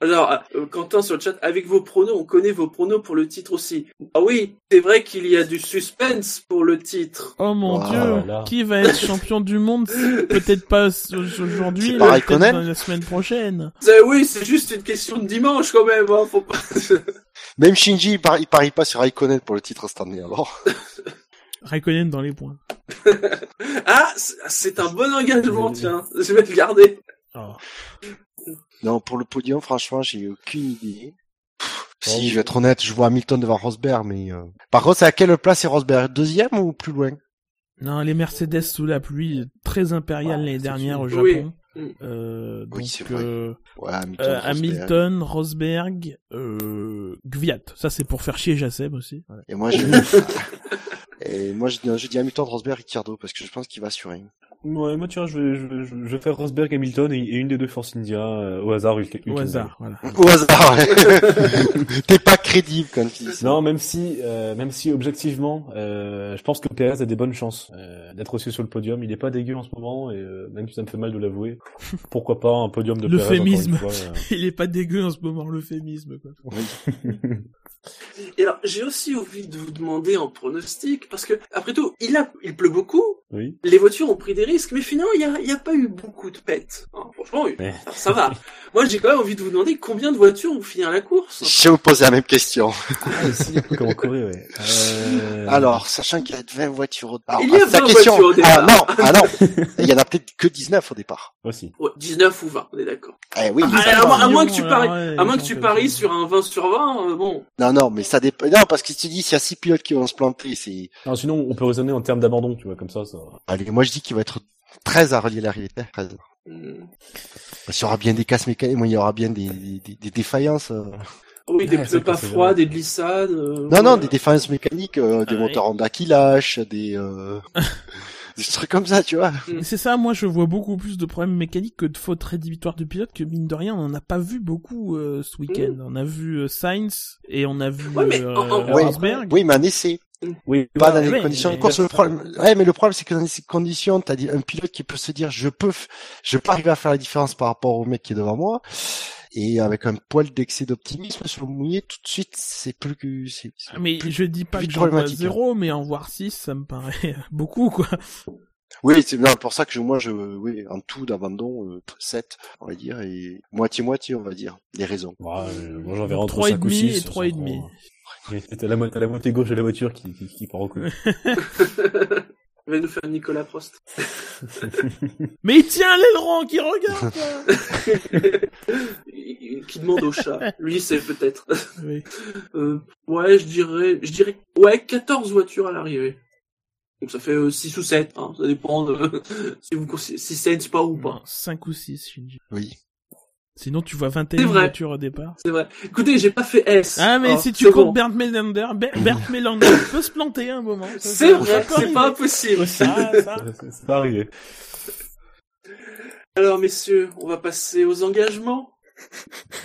Alors, euh, Quentin sur le chat, avec vos pronos, on connaît vos pronos pour le titre aussi. Ah oui, c'est vrai qu'il y a du suspense pour le titre. Oh mon oh, dieu, qui va être champion du monde Peut-être pas aujourd'hui, mais peut-être dans la semaine prochaine. Oui, c'est juste une question de dimanche quand même. Hein, faut pas... même Shinji, il parie, il parie pas sur Raikkonen pour le titre cette année alors. Raikkonen dans les points. ah, c'est un bon engagement, tiens. Je vais le garder. Oh. Non, pour le podium, franchement, j'ai aucune idée. si, je vais être honnête, je vois Hamilton devant Rosberg, mais... Euh... Par contre, c'est à quelle place est Rosberg? Deuxième ou plus loin? Non, les Mercedes sous la pluie, très impériale l'année dernière au Japon. Oui. Euh, donc, oui, euh, ouais, Hamilton, euh, Hamilton, Rosberg, euh, Gviat. Ça, c'est pour faire chier Jacem aussi. Ouais. Et moi, je... Et moi, je, je dis Hamilton, Rosberg, Ricciardo, parce que je pense qu'il va assurer. Ouais, moi, tu vois, je vais, je vais, je vais faire Rosberg, Hamilton et, une des deux Force India euh, au hasard. Au hasard, voilà. Au hasard, ouais. T'es pas crédible quand tu dis Non, même si, euh, même si objectivement, euh, je pense que Perez a des bonnes chances euh, d'être aussi sur le podium. Il est pas dégueu en ce moment et euh, même si ça me fait mal de l'avouer, pourquoi pas un podium de Perez. L'euphémisme. Il est pas dégueu en ce moment, l'euphémisme. Quoi. Et alors, j'ai aussi envie de vous demander en pronostic, parce que, après tout, il a, il pleut beaucoup. Oui. Les voitures ont pris des risques, mais finalement, il y a, y a pas eu beaucoup de pètes. Hein, franchement, mais... ça va. Moi, j'ai quand même envie de vous demander combien de voitures vont finir la course. Je vais vous poser la même question. Ah, si, comment courir, ouais. Euh... Alors, sachant qu'il y a 20 voitures au départ. Il y a 20 question... voitures au départ. Ah non, ah non. Il y en a peut-être que 19 au départ. Aussi. Ouais, 19 ou 20, on est d'accord. Eh oui. Ah, à, à, moins que tu paries, à moins que tu paries sur un 20 sur 20, euh, bon. Non, non, mais ça dépend. Non, parce que tu dis, s'il y a 6 pilotes qui vont se planter, c'est... Non, sinon, on peut raisonner en termes d'abandon, tu vois, comme ça, ça... Allez, moi je dis qu'il va être 13 à relier l'arrivée. 13. Mm. Parce qu'il y aura bien des casses mécaniques, il y aura bien des, des, des défaillances. Euh... Oui, des pneus pas froids, des glissades. Euh, non, non, des défaillances mécaniques, euh, des ah, moteurs Honda qui lâchent, des, euh, des trucs comme ça, tu vois. C'est ça, moi je vois beaucoup plus de problèmes mécaniques que de fautes rédhibitoires de pilote que mine de rien, on n'en a pas vu beaucoup euh, ce week-end. Mm. On a vu euh, Sainz et on a vu ouais, mais, Rosberg. Oui, mais un essai. Oui, pas dans les conditions de course. Le problème, ouais, mais le problème, c'est que dans ces conditions, t'as un pilote qui peut se dire, je peux, je peux arriver à faire la différence par rapport au mec qui est devant moi. Et avec un poil d'excès d'optimisme sur le mouillé, tout de suite, c'est plus que... c'est mais je dis pas que j'en vois zéro, mais en voir 6, ça me paraît beaucoup, quoi. Oui, c'est bien pour ça que je, moi, je, oui, en tout d'abandon, euh, 7, on va dire, et moitié-moitié, on va dire, les raisons. Ouais, euh, moi, j'en verrai entre 3 5 ou 6. et 3 et demi. Oui, t'as la, la moitié gauche de la voiture qui, qui, qui part au coup. Il va nous faire Nicolas Prost. Mais il tient l'aileron qui regarde Qui demande au chat. Lui, c'est peut-être. Oui. Euh, ouais, je dirais, je dirais, ouais, 14 voitures à l'arrivée. Donc ça fait euh, 6 ou 7, hein, ça dépend de si vous si c'est pas ou pas. 5 ou 6, Shinji. Oui. Sinon, tu vois 21 voitures au départ. C'est vrai. Écoutez, j'ai pas fait S. Ah, mais si tu comptes bon. Bernd Melander, Bernd Melander peut se planter un moment. C'est vrai, c'est pas impossible. Ça, ça. c'est pas arrivé. Alors, messieurs, on va passer aux engagements.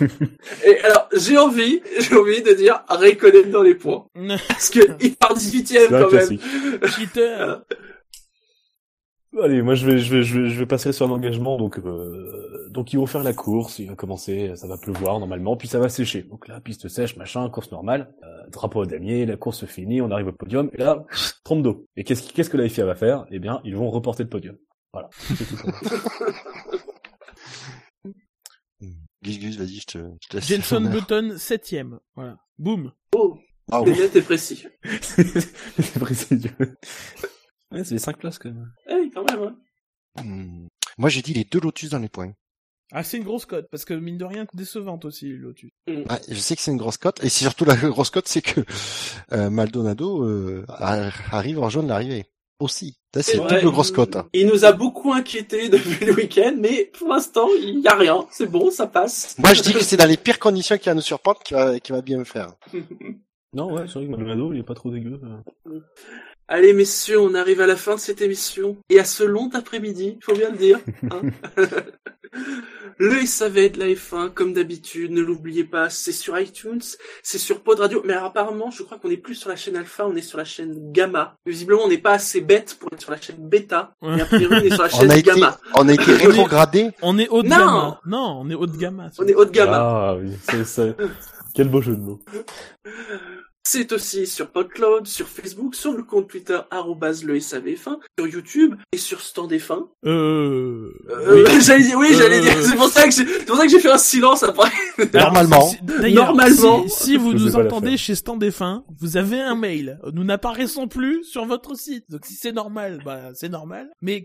Et alors, j'ai envie, j'ai envie de dire Raikkonen dans les points. Parce que il part 18ème quand même. Cheater. Allez, moi je vais, je vais, je vais, je vais passer sur un engagement. Donc, euh, donc ils vont faire la course. Il va commencer, ça va pleuvoir normalement, puis ça va sécher. Donc là, piste sèche, machin, course normale, euh, drapeau à damier, la course se finit, on arrive au podium. Et là, trompe d'eau. Et qu'est-ce, qu'est-ce que la FIA va faire? Eh bien, ils vont reporter le podium. Voilà. Gus Gus, vas-y, je te, je te laisse. Jenson Button, septième. Voilà. Boum. Oh. Ah, c'est net et précis. c'est précis. Ouais, c'est les 5 places quand même. Eh oui, quand même, ouais. Hmm. Moi, j'ai dit les deux Lotus dans les points. Ah, c'est une grosse cote, parce que mine de rien, décevante aussi, Lotus. Mm. Ah, je sais que c'est une grosse cote, et surtout la grosse cote, c'est que euh, Maldonado euh, arrive en jaune l'arrivée. aussi. C'est C'est une double grosse cote. hein. Il nous a beaucoup inquiété depuis le week-end, mais pour l'instant, il y a rien. C'est bon, ça passe. Moi, je dis que c'est dans les pires conditions qu'il y a à nous surprendre qui va, qui va bien me faire. Non, ouais, c'est vrai que Maldonado, il est pas trop dégueu. Allez, messieurs, on arrive à la fin de cette émission. Et à ce long après-midi, faut bien le dire. hein. le SAV de la F1, comme d'habitude, ne l'oubliez pas, c'est sur iTunes, c'est sur Pod Radio. Mais alors, apparemment, je crois qu'on est plus sur la chaîne Alpha, on est sur la chaîne Gamma. Visiblement, on n'est pas assez bête pour être sur la chaîne Beta. Et a priori, on est sur la On chaîne a été, Gamma. on a été rétrogradé. On est haut de Non gamme. Non, on est haut de gamme. On est haut de Gamma. Ah oui, c'est ça. Quel beau jeu de mots. C'est aussi sur PodCloud, sur Facebook, sur le compte Twitter arrobase le SAVF1, sur YouTube et sur Stand F1. Euh... Euh, j'allais dire, oui, j'allais Euh, dire. C'est pour ça que j'ai, c'est pour ça que j'ai fait un silence après. Normalement. Normalement. si, si vous nous entendez chez Stand F1, vous avez un mail. Nous n'apparaissons plus sur votre site. Donc si c'est normal, bah c'est normal. Mais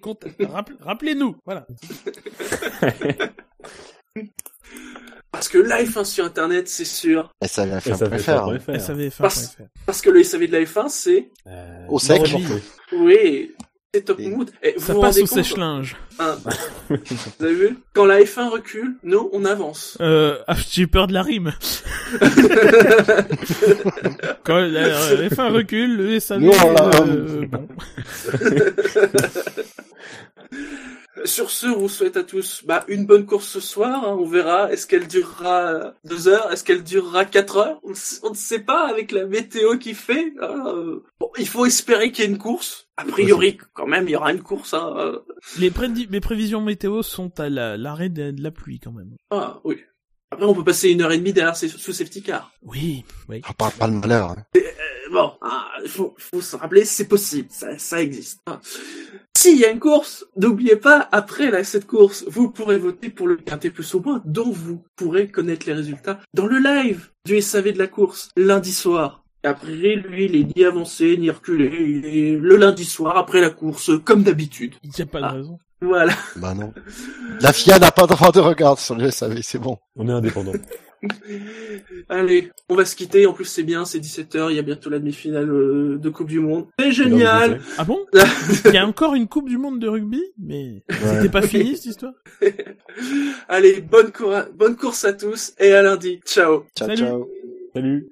rappelez-nous. Voilà. Parce que la F1 sur Internet, c'est sûr. Et ça va Et faire ça un fait préfère. pas faire. SAVF1.fr. Parce que le SAV de la F1, c'est, Euh, Au sec. oui, c'est top Et mood. Et vous Ça vous passe au sèche-linge. hein, Vous avez vu? Quand la F1 recule, nous, on avance. Euh, ah, j'ai peur de la rime. Quand la, la F1 recule, le SAV... Nous, on euh, bon. Sur ce, on vous souhaite à tous bah, une bonne course ce soir. hein, on verra. Est-ce qu'elle durera deux heures Est-ce qu'elle durera quatre heures? On, ne sait- on ne sait pas avec la météo qui fait. hein, euh. Bon, il faut espérer qu'il y ait une course. A priori, quand même, il y aura une course. Hein, euh. Les, prévisions météo sont à la- l'arrêt de, de la pluie quand même. Ah oui. Après, on peut passer une heure et demie derrière ses- sous safety car. Oui, oui. On parle pas de malheur. hein. Euh, bon, ah, il faut, faut se rappeler, c'est possible, ça, ça existe. hein. S'il y a une course, n'oubliez pas, après là, cette course, vous pourrez voter pour le quintet plus au moins, dont vous pourrez connaître les résultats dans le live du SAV de la course, lundi soir. Après, lui, il est ni avancé, ni reculé, il est le lundi soir, après la course, comme d'habitude. Il n'y a pas de Ah. raison. Voilà. Bah non. La FIA n'a pas droit de regard sur le SAV, c'est bon. On est indépendant. Allez, on va se quitter, en plus c'est bien, c'est 17h, il y a bientôt la demi-finale euh, de Coupe du Monde. C'est génial Ah bon Il y a encore une Coupe du Monde de rugby? Mais c'était pas fini cette histoire? Allez, bonne, cour- bonne course à tous et à lundi. Ciao Ciao, Salut. ciao. Salut.